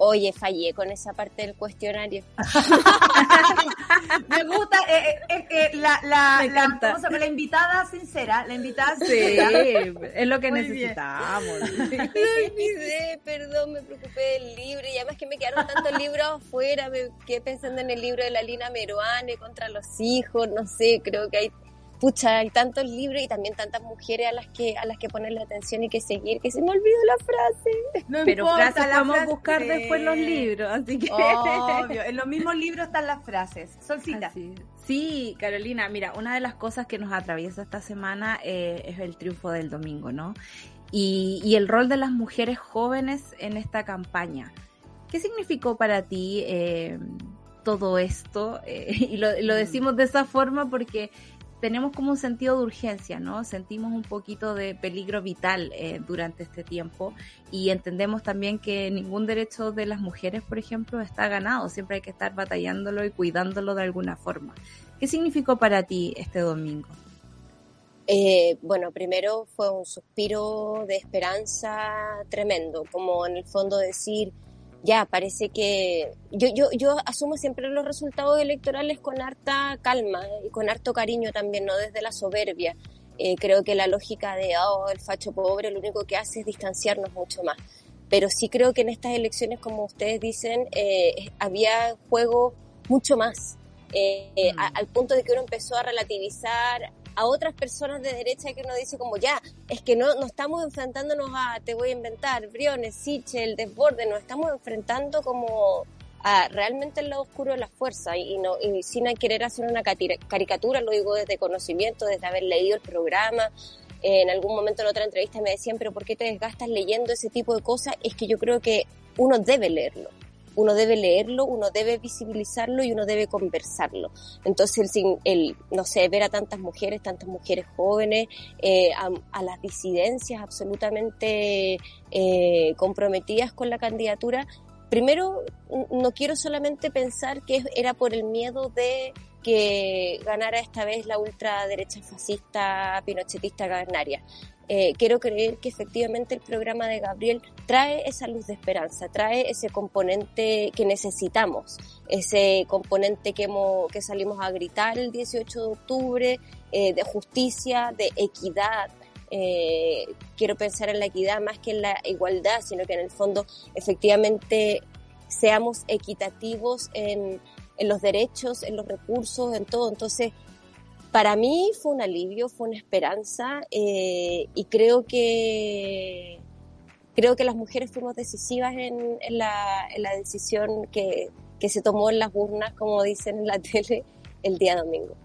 Oye, fallé con esa parte del cuestionario. Me gusta eh, eh, eh, la, la, Me la. ¿cómo se llama? la invitada sincera, la invitada Sí, sincera. es lo que Muy necesitamos. Me olvidé, perdón, me preocupé del libro y además que me quedaron tantos libros afuera, me quedé pensando en el libro de la Lina Meruane contra los hijos, no sé, creo que hay pucha, hay tantos libros y también tantas mujeres a las que a las que ponerle atención y que seguir, que se me olvidó la frase. No Pero importa, frases la podemos frase- buscar después los libros, así que... Obvio, en los mismos libros están las frases. Solcita. Sí, Carolina, mira, una de las cosas que nos atraviesa esta semana eh, es el triunfo del domingo, ¿no? Y, y el rol de las mujeres jóvenes en esta campaña. ¿Qué significó para ti eh, todo esto? Eh, y lo, lo decimos de esa forma porque tenemos como un sentido de urgencia, ¿no? Sentimos un poquito de peligro vital eh, durante este tiempo y entendemos también que ningún derecho de las mujeres, por ejemplo, está ganado. Siempre hay que estar batallándolo y cuidándolo de alguna forma. ¿Qué significó para ti este domingo? Eh, bueno, primero fue un suspiro de esperanza tremendo, como en el fondo decir, ya, parece que yo, yo, yo asumo siempre los resultados electorales con harta calma y con harto cariño también, no desde la soberbia. Eh, creo que la lógica de, oh, el facho pobre lo único que hace es distanciarnos mucho más. Pero sí creo que en estas elecciones, como ustedes dicen, eh, había juego mucho más. Eh, eh, a- al punto de que uno empezó a relativizar a otras personas de derecha que uno dice como ya, es que no, no estamos enfrentándonos a, te voy a inventar, Briones, Sichel, Desborde, nos estamos enfrentando como a realmente el lado oscuro de la fuerza y, no, y sin querer hacer una caricatura, lo digo desde conocimiento, desde haber leído el programa. En algún momento en otra entrevista me decían, pero ¿por qué te desgastas leyendo ese tipo de cosas? Es que yo creo que uno debe leerlo uno debe leerlo, uno debe visibilizarlo y uno debe conversarlo. Entonces, el, el no sé, ver a tantas mujeres, tantas mujeres jóvenes, eh, a, las disidencias absolutamente eh, comprometidas con la candidatura, primero, no quiero solamente pensar que era por el miedo de que ganara esta vez la ultraderecha fascista pinochetista canaria. Eh, quiero creer que efectivamente el programa de Gabriel trae esa luz de esperanza, trae ese componente que necesitamos, ese componente que, hemos, que salimos a gritar el 18 de octubre, eh, de justicia, de equidad. Eh, quiero pensar en la equidad más que en la igualdad, sino que en el fondo efectivamente seamos equitativos en, en los derechos, en los recursos, en todo. Entonces, para mí fue un alivio, fue una esperanza eh, y creo que creo que las mujeres fuimos decisivas en, en la, en la decisión que, que se tomó en las urnas, como dicen en la tele, el día domingo.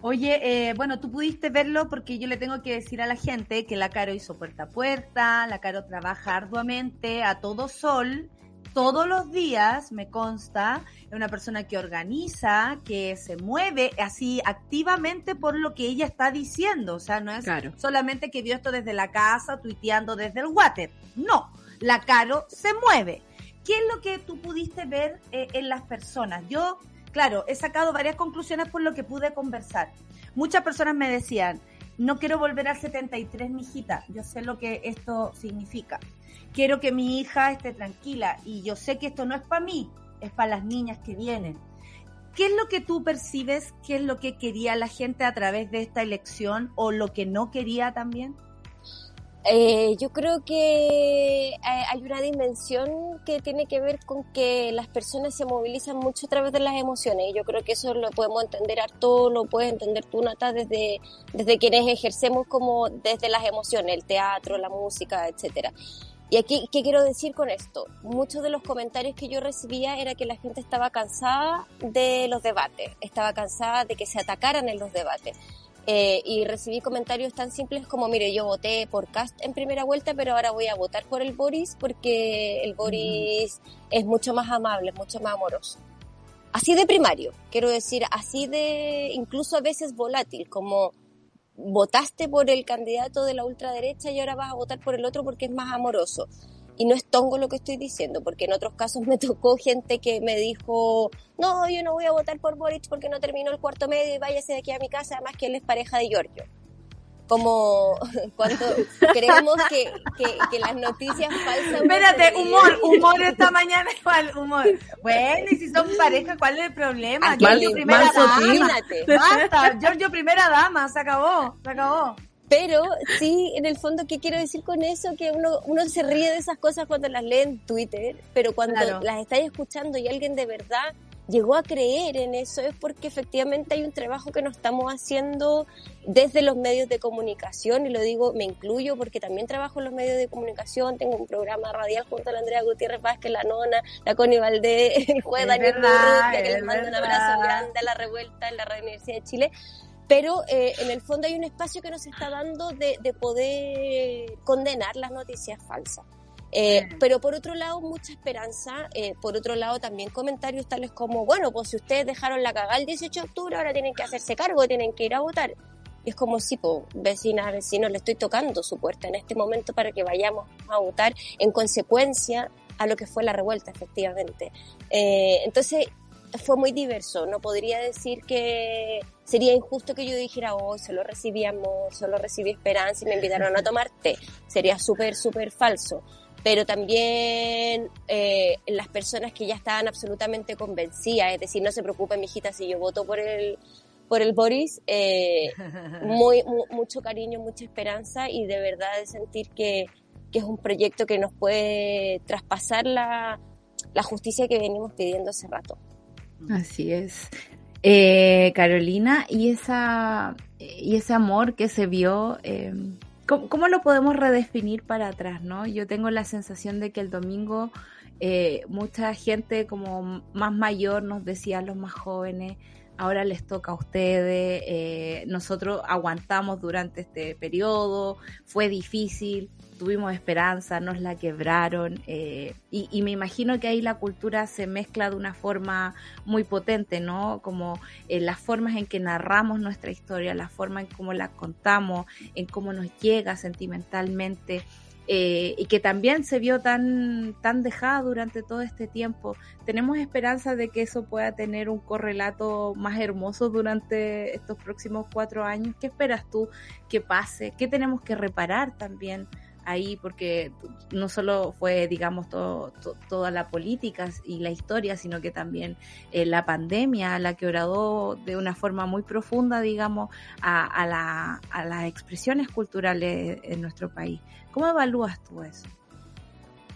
Oye, eh, bueno, tú pudiste verlo porque yo le tengo que decir a la gente que la Caro hizo puerta a puerta, la Caro trabaja arduamente a todo sol, todos los días, me consta, es una persona que organiza, que se mueve así activamente por lo que ella está diciendo, o sea, no es Claro. solamente que vio esto desde la casa, tuiteando desde el water, no, la Caro se mueve. ¿Qué es lo que tú pudiste ver eh, en las personas? Yo claro, he sacado varias conclusiones por lo que pude conversar. Muchas personas me decían, no quiero volver al 73, mijita, yo sé lo que esto significa. Quiero que mi hija esté tranquila y yo sé que esto no es para mí, es para las niñas que vienen. ¿Qué es lo que tú percibes? ¿Qué es lo que quería la gente a través de esta elección o lo que no quería también? Eh, yo creo que eh, hay una dimensión que tiene que ver con que las personas se movilizan mucho a través de las emociones y yo creo que eso lo podemos entender harto, lo puedes entender tú, Nata, desde, desde quienes ejercemos como desde las emociones, el teatro, la música, etcétera. Y aquí, ¿qué quiero decir con esto? Muchos de los comentarios que yo recibía era que la gente estaba cansada de los debates, estaba cansada de que se atacaran en los debates. Eh, y recibí comentarios tan simples como, mire, yo voté por Cast en primera vuelta, pero ahora voy a votar por el Boris porque el Boris es mucho más amable, mucho más amoroso. Así de primario, quiero decir, así de incluso a veces volátil, como votaste por el candidato de la ultraderecha y ahora vas a votar por el otro porque es más amoroso. Y no es tongo lo que estoy diciendo, porque en otros casos me tocó gente que me dijo, no, yo no voy a votar por Boric porque no terminó el cuarto medio y váyase de aquí a mi casa, además que él es pareja de Giorgio. como cuando creemos que, que, las noticias falsas... Espérate, humor, humor esta mañana igual, humor. Bueno, y si son pareja, ¿cuál es el problema? Giorgio primera dama. Basta, Giorgio primera dama, se acabó, se acabó. Pero sí, en el fondo, ¿qué quiero decir con eso? Que uno, uno se ríe de esas cosas cuando las lee en Twitter, pero cuando las estáis escuchando y alguien de verdad llegó a creer en eso es porque efectivamente hay un trabajo que nos estamos haciendo desde los medios de comunicación y lo digo, me incluyo porque también trabajo en los medios de comunicación, tengo un programa radial junto a la Andrea Gutiérrez Vázquez, la nona, la Connie Valdés, el juez Daniel que les mando un abrazo grande a la revuelta en la Radio Universidad de Chile. Pero eh, en el fondo hay un espacio que nos está dando de, de poder condenar las noticias falsas. Eh, pero por otro lado, mucha esperanza. Eh, por otro lado, también comentarios tales como, bueno, pues si ustedes dejaron la cagada el 18 de octubre, ahora tienen que hacerse cargo, tienen que ir a votar. Y es como si, pues, vecinas, vecinos, le estoy tocando su puerta en este momento para que vayamos a votar en consecuencia a lo que fue la revuelta, efectivamente. Eh, entonces, fue muy diverso. No podría decir que sería injusto que yo dijera, oh, solo recibí amor, solo recibí esperanza y me invitaron a tomar té. Sería súper, súper falso pero también eh, las personas que ya estaban absolutamente convencidas, es decir, no se preocupen, mijita, si yo voto por el por el Boris, eh, muy, mucho cariño, mucha esperanza y de verdad de sentir que, que es un proyecto que nos puede traspasar la, la justicia que venimos pidiendo hace rato. Así es. Eh, Carolina, y esa y ese amor que se vio eh, ¿Cómo, lo podemos redefinir para atrás, no? Yo tengo la sensación de que el domingo eh, mucha gente como más mayor nos decía a los más jóvenes, ahora les toca a ustedes, eh, nosotros aguantamos durante este periodo, fue difícil, tuvimos esperanza, nos la quebraron eh, y, me imagino que ahí la cultura se mezcla de una forma muy potente, ¿no? Como en las formas en que narramos nuestra historia, la forma en cómo la contamos, en cómo nos llega sentimentalmente. Eh, y que también se vio tan, tan dejada durante todo este tiempo. Tenemos esperanza de que eso pueda tener un correlato más hermoso durante estos próximos cuatro años. ¿Qué esperas tú que pase? ¿Qué tenemos que reparar también? ahí porque no solo fue, digamos, todo, toda la política y la historia, sino que también eh, la pandemia la que oradó de una forma muy profunda, digamos, a, la, a las expresiones culturales en nuestro país. ¿Cómo evalúas tú eso?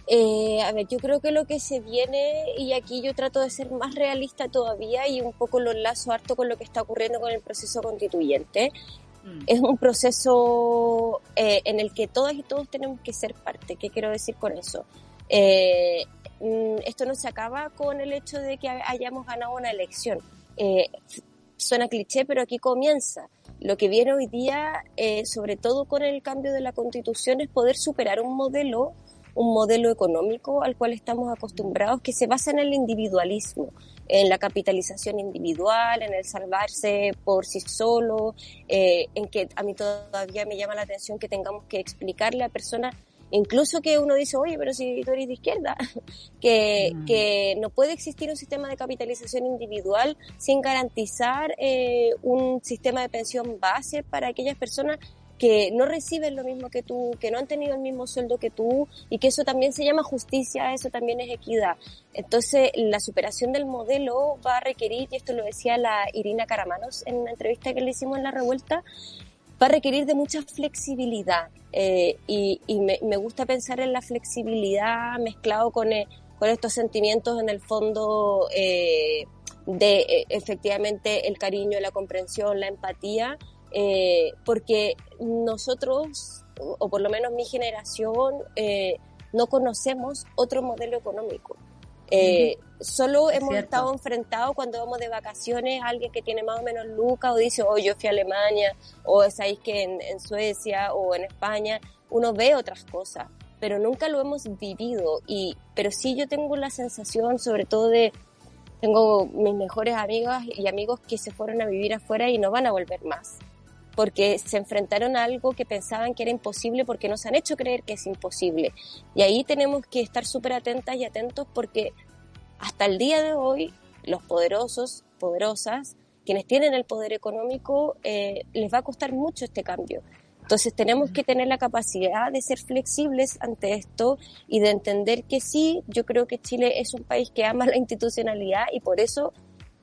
Eh, a ver, yo creo que lo que se viene, y aquí yo trato de ser más realista todavía y un poco lo enlazo harto con lo que está ocurriendo con el proceso constituyente, Mm. Es un proceso eh, en el que todas y todos tenemos que ser parte. ¿Qué quiero decir con eso? Eh, mm, esto no se acaba con el hecho de que hayamos ganado una elección. Eh, suena cliché, pero aquí comienza. Lo que viene hoy día, sobre todo con el cambio de la constitución, es poder superar un modelo un modelo económico al cual estamos acostumbrados que se basa en el individualismo en la capitalización individual, en el salvarse por sí solo, eh, en que a mí todavía me llama la atención que tengamos que explicarle a personas, incluso que uno dice, oye, pero si tú eres de izquierda, que, mm. que no puede existir un sistema de capitalización individual sin garantizar eh, un sistema de pensión base para aquellas personas que no reciben lo mismo que tú, que no han tenido el mismo sueldo que tú y que eso también se llama justicia, eso también es equidad. Entonces, la superación del modelo va a requerir, y esto lo decía la Irina Caramanos en una entrevista que le hicimos en la revuelta, va a requerir de mucha flexibilidad eh, y, me, gusta pensar en la flexibilidad mezclado con, eh, con estos sentimientos en el fondo eh, de efectivamente el cariño, la comprensión, la empatía porque nosotros, o por lo menos mi generación, no conocemos otro modelo económico. Eh, solo hemos estado enfrentados cuando vamos de vacaciones a alguien que tiene más o menos lucas o dice, oh, yo fui a Alemania, o sabéis que en, en, Suecia o en España, uno ve otras cosas, pero nunca lo hemos vivido. Y, pero sí yo tengo la sensación, sobre todo de, tengo mis mejores amigas y amigos que se fueron a vivir afuera y no van a volver más porque se enfrentaron a algo que pensaban que era imposible porque nos han hecho creer que es imposible. Y ahí tenemos que estar súper atentas y atentos porque hasta el día de hoy los poderosos, poderosas, quienes tienen el poder económico, eh, les va a costar mucho este cambio. Entonces tenemos que tener la capacidad de ser flexibles ante esto y de entender que sí, yo creo que Chile es un país que ama la institucionalidad y por eso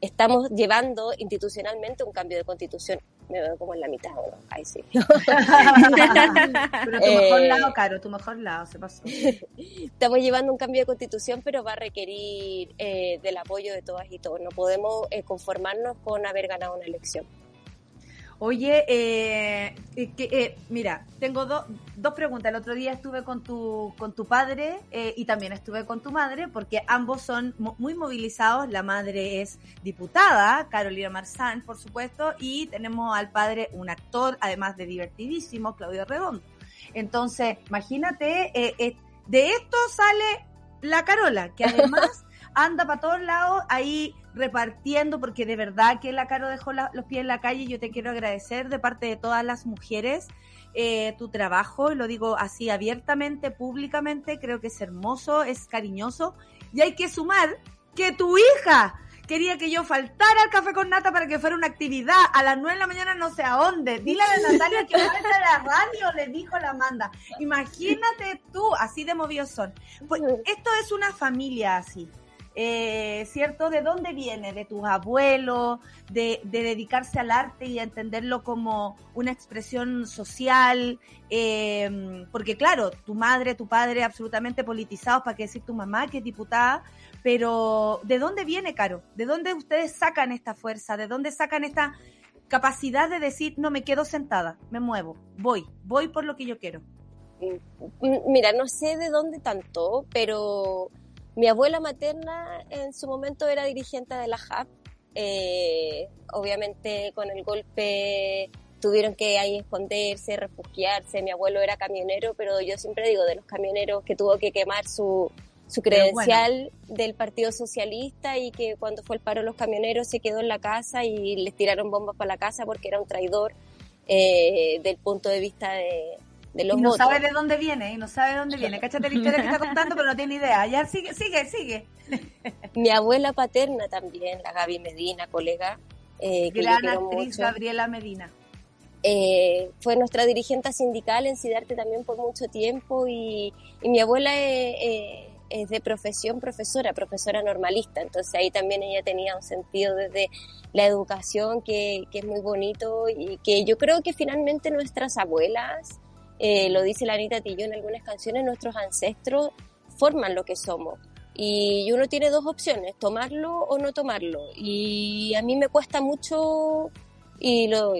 estamos llevando institucionalmente un cambio de constitución. Me veo como en la mitad, ¿no? Ahí sí. Pero tu mejor Eh, lado, Caro, tu mejor lado, se pasó. Estamos llevando un cambio de constitución, pero va a requerir eh, del apoyo de todas y todos. No podemos eh, conformarnos con haber ganado una elección. Oye, eh, eh, que, eh, mira, tengo do- dos preguntas. El otro día estuve con tu, con tu padre eh, y también estuve con tu madre, porque ambos son mo- muy movilizados. La madre es diputada, Carolina Marzán, por supuesto, y tenemos al padre un actor, además de divertidísimo, Claudio Redondo. Entonces, imagínate, eh, eh, de esto sale la Carola, que además anda para todos lados ahí repartiendo, porque de verdad que la Caro dejó la- los pies en la calle. Yo te quiero agradecer de parte de todas las mujeres eh, tu trabajo, lo digo así abiertamente, públicamente, creo que es hermoso, es cariñoso, y hay que sumar que tu hija quería que yo faltara al café con nata para que fuera una actividad a las nueve de la mañana no sé a dónde. Dile a la Natalia que falta a la radio, le dijo la Amanda. Imagínate tú, así de movidos son. Pues esto es una familia así. Eh, ¿Cierto? ¿De dónde viene? ¿De tus abuelos? De, de dedicarse al arte y a entenderlo como una expresión social? Eh, porque claro, tu madre, tu padre absolutamente politizados, para qué decir tu mamá que es diputada, pero ¿de dónde viene, Caro? ¿De dónde ustedes sacan esta fuerza? ¿De dónde sacan esta capacidad de decir, no me quedo sentada, me muevo, voy, voy por lo que yo quiero? Mm, Mira, no sé de dónde tanto, pero mi abuela materna en su momento era dirigente de la JAP. Eh, obviamente con el golpe tuvieron que ahí esconderse, refugiarse. Mi abuelo era camionero, pero yo siempre digo de los camioneros que tuvo que quemar su, su credencial del Partido Socialista y que cuando fue el paro los camioneros se quedó en la casa y les tiraron bombas para la casa porque era un traidor eh, del punto de vista de, de los y no votos. sabe de dónde viene, y no sabe de dónde viene. Cáchate la historia que está contando, pero no tiene idea. Ya sigue, sigue, sigue. Mi abuela paterna también, la Gaby Medina, colega, eh, Gran actriz mucho. Gabriela Medina. Eh, fue nuestra dirigente sindical en Sidarte también por mucho tiempo y, y mi abuela eh, eh, es de profesión profesora, profesora normalista, entonces ahí también ella tenía un sentido desde la educación que, que es muy bonito y que yo creo que finalmente nuestras abuelas, eh, lo dice la Anita Tillo en algunas canciones, nuestros ancestros forman lo que somos. Y uno tiene dos opciones, tomarlo o no tomarlo. Y a mí me cuesta mucho y lo,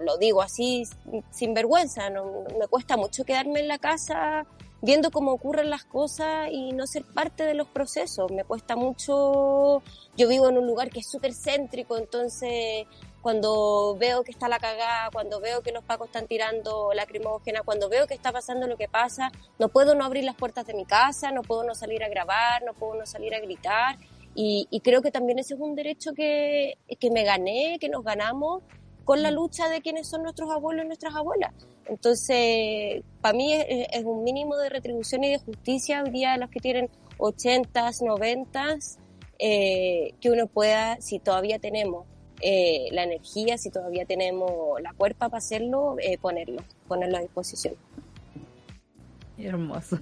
lo digo así sin vergüenza, no, me cuesta mucho quedarme en la casa viendo cómo ocurren las cosas y no ser parte de los procesos. Me cuesta mucho, yo vivo en un lugar que es súper céntrico, entonces cuando veo que está la cagada, cuando veo que los pacos están tirando lacrimógena, cuando veo que está pasando lo que pasa, no puedo no abrir las puertas de mi casa, no puedo no salir a grabar, no puedo no salir a gritar. Y, y creo que también ese es un derecho que, que me gané, que nos ganamos con la lucha de quienes son nuestros abuelos y nuestras abuelas. Entonces, para mí es, un mínimo de retribución y de justicia hoy día los que tienen 80s, 90s, eh, que uno pueda, si todavía tenemos eh, la energía, si todavía tenemos la cuerpa para hacerlo, eh, ponerlo, ponerlo a disposición. Hermoso.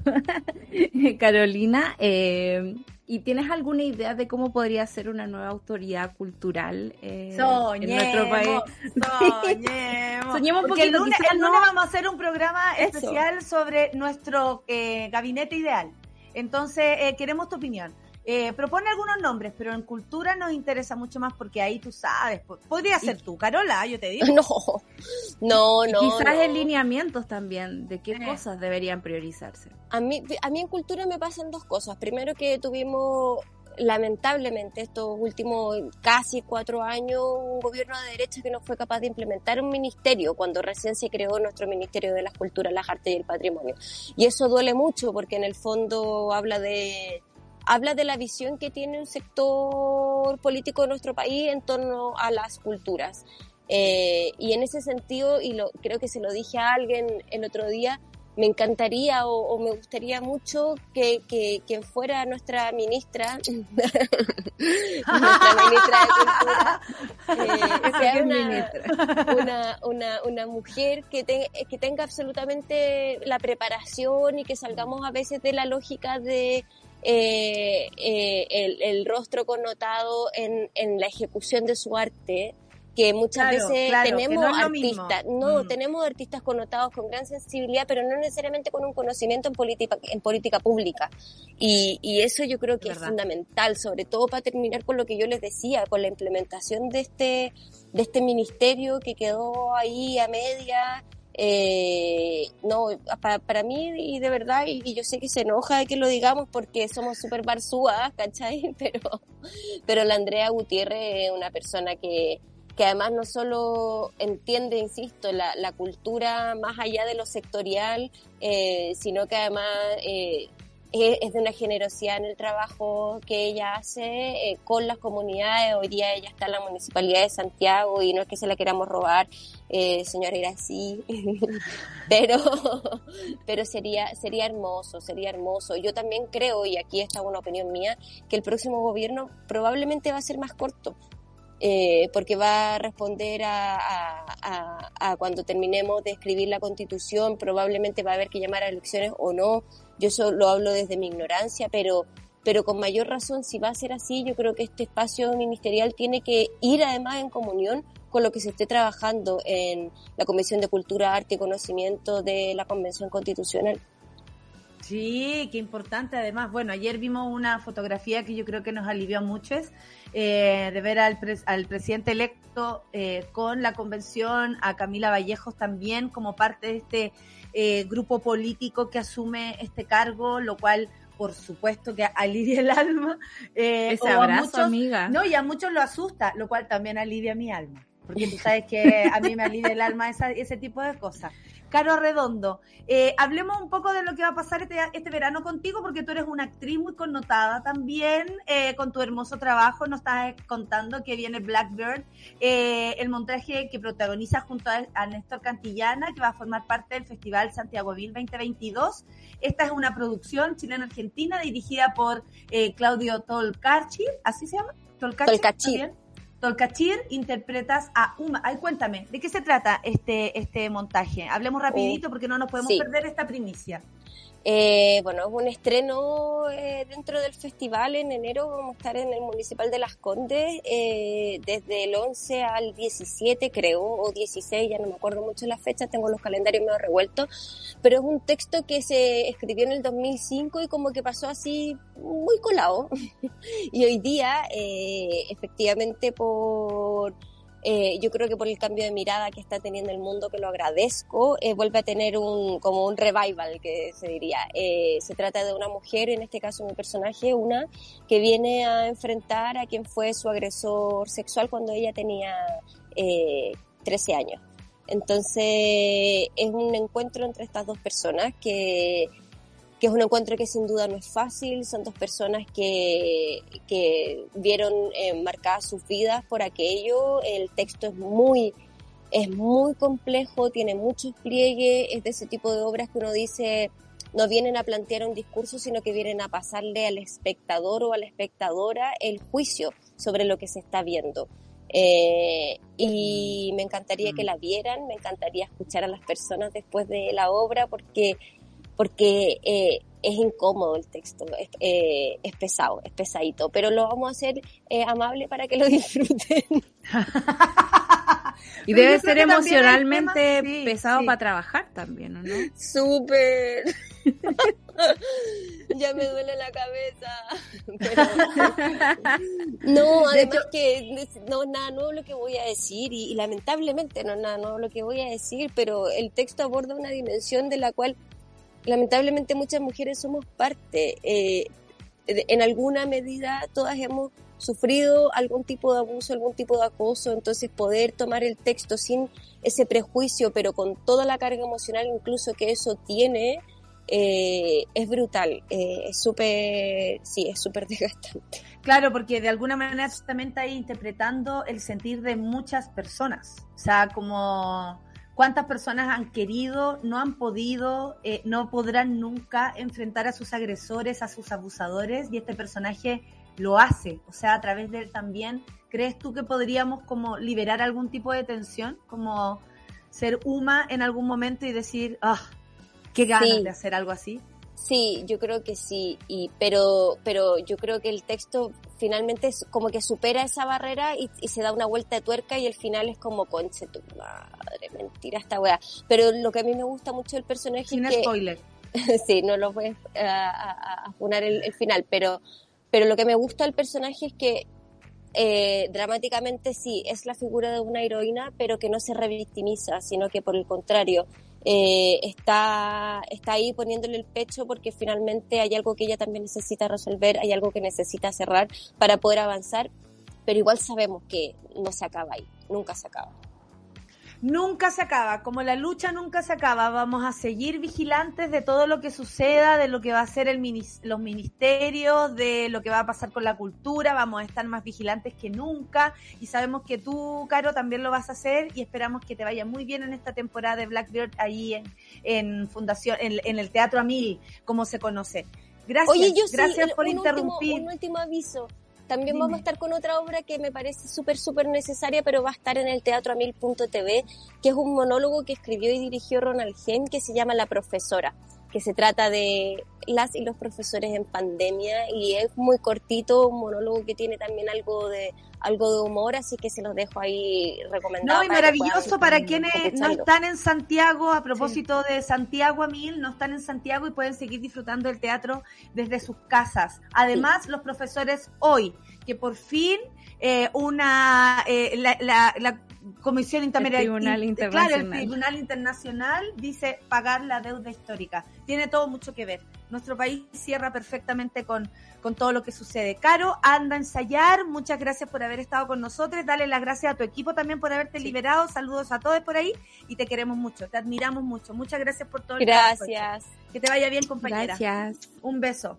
Carolina, eh, ¿y tienes alguna idea de cómo podría ser una nueva autoridad cultural eh, en nuestro país? Soñemos. Soñemos un Porque el poquito, lunes, quizás el no- lunes vamos a hacer un programa Eso. especial sobre nuestro eh, gabinete ideal. Entonces, eh, queremos tu opinión. Eh, propone algunos nombres, pero en cultura nos interesa mucho más porque ahí tú sabes. po- Podría ser tú, Carola, yo te digo. No, no, Y no. quizás no. en lineamientos también de qué Eh. cosas deberían priorizarse. A mí, a mí en cultura me pasan dos cosas. Primero que tuvimos, lamentablemente, estos últimos casi cuatro años, un gobierno de derecha que no fue capaz de implementar un ministerio cuando recién se creó nuestro Ministerio de las Culturas, las Artes y el Patrimonio. Y eso duele mucho porque en el fondo habla de habla de la visión que tiene un sector político de nuestro país en torno a las culturas. Eh, y en ese sentido, y lo, creo que se lo dije a alguien el otro día, me encantaría o, me gustaría mucho que, que, que fuera nuestra ministra, nuestra ministra de Cultura, eh, sea una, una, una, mujer que, que tenga absolutamente la preparación y que salgamos a veces de la lógica de eh, eh, el, el, rostro connotado en, en la ejecución de su arte que muchas veces tenemos artistas, no, mm. tenemos artistas connotados con gran sensibilidad, pero no necesariamente con un conocimiento en política, en política pública. Y, y eso yo creo que es, fundamental, sobre todo para terminar con lo que yo les decía, con la implementación de este, de este ministerio que quedó ahí a media. Eh, no, para, para, mí y de verdad, y, yo sé que se enoja de que lo digamos porque somos súper barzúas, ¿cachai? Pero, pero la Andrea Gutiérrez es una persona que, que además no solo entiende, insisto, la, la cultura más allá de lo sectorial, eh, sino que además eh, es, de una generosidad en el trabajo que ella hace eh, con las comunidades. Hoy día ella está en la Municipalidad de Santiago y no es que se la queramos robar, eh, señora Irací, pero, pero sería, sería hermoso, sería hermoso. Yo también creo, y aquí está una opinión mía, que el próximo gobierno probablemente va a ser más corto eh, porque va a responder a, a, cuando terminemos de escribir la constitución, probablemente va a haber que llamar a elecciones o no. Yo solo hablo desde mi ignorancia, pero, pero con mayor razón, si va a ser así, yo creo que este espacio ministerial tiene que ir además en comunión con lo que se esté trabajando en la Comisión de Cultura, Arte y Conocimiento de la Convención Constitucional. Sí, qué importante. Además, bueno, ayer vimos una fotografía que yo creo que nos alivió mucho eh, de ver al, al presidente electo eh, con la convención, a Camila Vallejos también como parte de este eh, grupo político que asume este cargo, lo cual por supuesto que alivia el alma. Ese abrazo, amiga. No, y a muchos lo asusta, lo cual también alivia mi alma. Porque tú sabes que a mí me alivia el alma ese tipo de cosas. Caro Redondo, eh, hablemos un poco de lo que va a pasar este, este, verano contigo, porque tú eres una actriz muy connotada también, eh, con tu hermoso trabajo. Nos estás contando que viene Blackbird, eh, el montaje que protagoniza junto a, Néstor Cantillana, que va a formar parte del Festival Santiago Vil 2022. Esta es una producción chilena-argentina dirigida por Claudio Tolcachi, ¿así se llama? Tolcachi. Tolcachir interpretas a Uma. Ay, cuéntame, ¿de qué se trata este, este montaje? Hablemos rapidito oh, porque no nos podemos perder esta primicia. Eh, bueno, es un estreno eh, dentro del festival. En enero vamos a estar en el Municipal de Las Condes eh, desde el 11 al 17, creo, o 16, ya no me acuerdo mucho las fechas, tengo los calendarios medio revueltos. Pero es un texto que se escribió en el 2005 y como que pasó así muy colado. y hoy día, eh, efectivamente, por eh, yo creo que por el cambio de mirada que está teniendo el mundo, que lo agradezco, eh, vuelve a tener un, como un revival, que se diría. Eh, se trata de una mujer, en este caso mi personaje, una, que viene a enfrentar a quien fue su agresor sexual cuando ella tenía 13 años. Entonces es un encuentro entre estas dos personas que que es un encuentro que sin duda no es fácil, son dos personas que, que vieron eh, marcadas sus vidas por aquello, el texto es muy, es muy complejo, tiene muchos pliegues, es de ese tipo de obras que uno dice no vienen a plantear un discurso, sino que vienen a pasarle al espectador o a la espectadora el juicio sobre lo que se está viendo. Eh, y me encantaría que mm. la vieran, me encantaría escuchar a las personas después de la obra, porque porque eh, es incómodo el texto, es, eh, es, pesado, es pesadito, pero lo vamos a hacer eh, amable para que lo disfruten. y debe ser emocionalmente pesado para trabajar también, ¿no? Súper. ya me duele la cabeza. no, además que no nada nuevo lo que voy a decir y, y lamentablemente no nada nuevo lo que voy a decir, pero el texto aborda una dimensión de la cual lamentablemente muchas mujeres somos parte. Eh, en alguna medida todas hemos sufrido algún tipo de abuso, algún tipo de acoso, entonces poder tomar el texto sin ese prejuicio, pero con toda la carga emocional incluso que eso tiene, eh, es brutal, eh, es súper, sí, es súper desgastante. Claro, porque de alguna manera también está interpretando el sentir de muchas personas, o sea, como cuántas personas han querido, no han podido, eh, no podrán nunca enfrentar a sus agresores, a sus abusadores, y este personaje lo hace, o sea, a través de él también. ¿Crees tú que podríamos como liberar algún tipo de tensión, como ser Uma en algún momento y decir, ah, qué ganas de hacer algo así? Sí, yo creo que sí, y, pero, pero yo creo que el texto finalmente es como que supera esa barrera y, se da una vuelta de tuerca y el final es como, conche tu madre, mentira esta weá. Pero lo que a mí me gusta mucho del personaje Sin es que... spoiler. sí, no lo voy a, a, poner el, final, pero, pero lo que me gusta del personaje es que eh, dramáticamente sí, es la figura de una heroína, pero que no se revictimiza, sino que por el contrario, eh, está, está ahí poniéndole el pecho porque finalmente hay algo que ella también necesita resolver, hay algo que necesita cerrar para poder avanzar, pero igual sabemos que no se acaba ahí, nunca se acaba nunca se acaba, como la lucha nunca se acaba, vamos a seguir vigilantes de todo lo que suceda, de lo que va a hacer el los ministerios, de lo que va a pasar con la cultura, vamos a estar más vigilantes que nunca y sabemos que tú, Caro, también lo vas a hacer y esperamos que te vaya muy bien en esta temporada de Blackbird ahí en, en Fundación, en, el Teatro Amil, como se conoce. Gracias, gracias por interrumpir. un último aviso. También vamos a estar con otra obra que me parece súper, súper necesaria, pero va a estar en el Teatro Amil.tv, que es un monólogo que escribió y dirigió Ronald Gen, que se llama La Profesora que se trata de las y los profesores en pandemia y es muy cortito, un monólogo que tiene también algo de algo de humor, así que se los dejo ahí recomendado. No, y maravilloso para quienes no están en Santiago, a propósito de Santiago a mil, no están en Santiago y pueden seguir disfrutando del teatro desde sus casas. Además, los profesores hoy, que por fin eh, una eh, la, la Comisión Internacional. Claro, el Tribunal Internacional dice pagar la deuda histórica. Tiene todo mucho que ver. Nuestro país cierra perfectamente con, con todo lo que sucede. Caro, anda a ensayar. Muchas gracias por haber estado con nosotros. Dale las gracias a tu equipo también por haberte liberado. Saludos a todos por ahí y te queremos mucho. Te admiramos mucho. Muchas gracias por todo. El gracias. Que te vaya bien, compañera. Gracias. Un beso.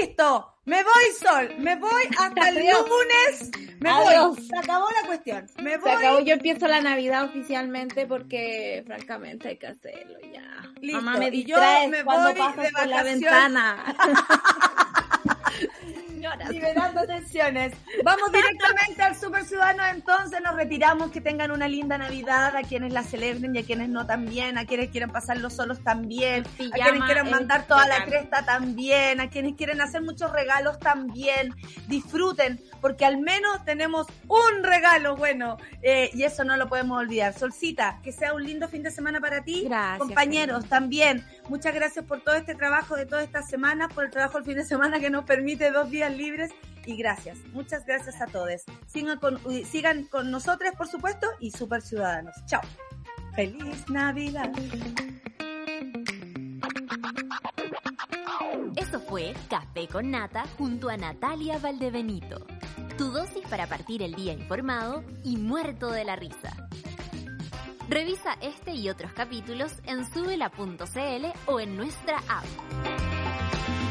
Listo, me voy Sol, me voy hasta el lunes. Me voy, se acabó la cuestión. Me voy. Se acabó, yo empiezo la Navidad oficialmente porque francamente hay que hacerlo ya. Listo. Mamá me distrae cuando pasas por la ventana. Liberando tensiones. Vamos directamente al Super Ciudadano, entonces nos retiramos. Que tengan una linda Navidad a quienes la celebren y a quienes no también, a quienes quieran pasarlo solos también, a quienes quieran mandar toda la cresta también, a quienes quieren hacer muchos regalos también. Disfruten, porque al menos tenemos un regalo bueno eh, y eso no lo podemos olvidar. Solcita, que sea un lindo fin de semana para ti. Gracias. Compañeros, también. Muchas gracias por todo este trabajo de todas estas semanas, por el trabajo el fin de semana que nos permite dos días libres y gracias. Muchas gracias a todos. Sigan con, sigan con nosotros, por supuesto, y super ciudadanos. Chao. Feliz Navidad. Eso fue Café con Nata junto a Natalia Valdebenito. Tu dosis para partir el día informado y muerto de la risa. Revisa este y otros capítulos en subela.cl o en nuestra app.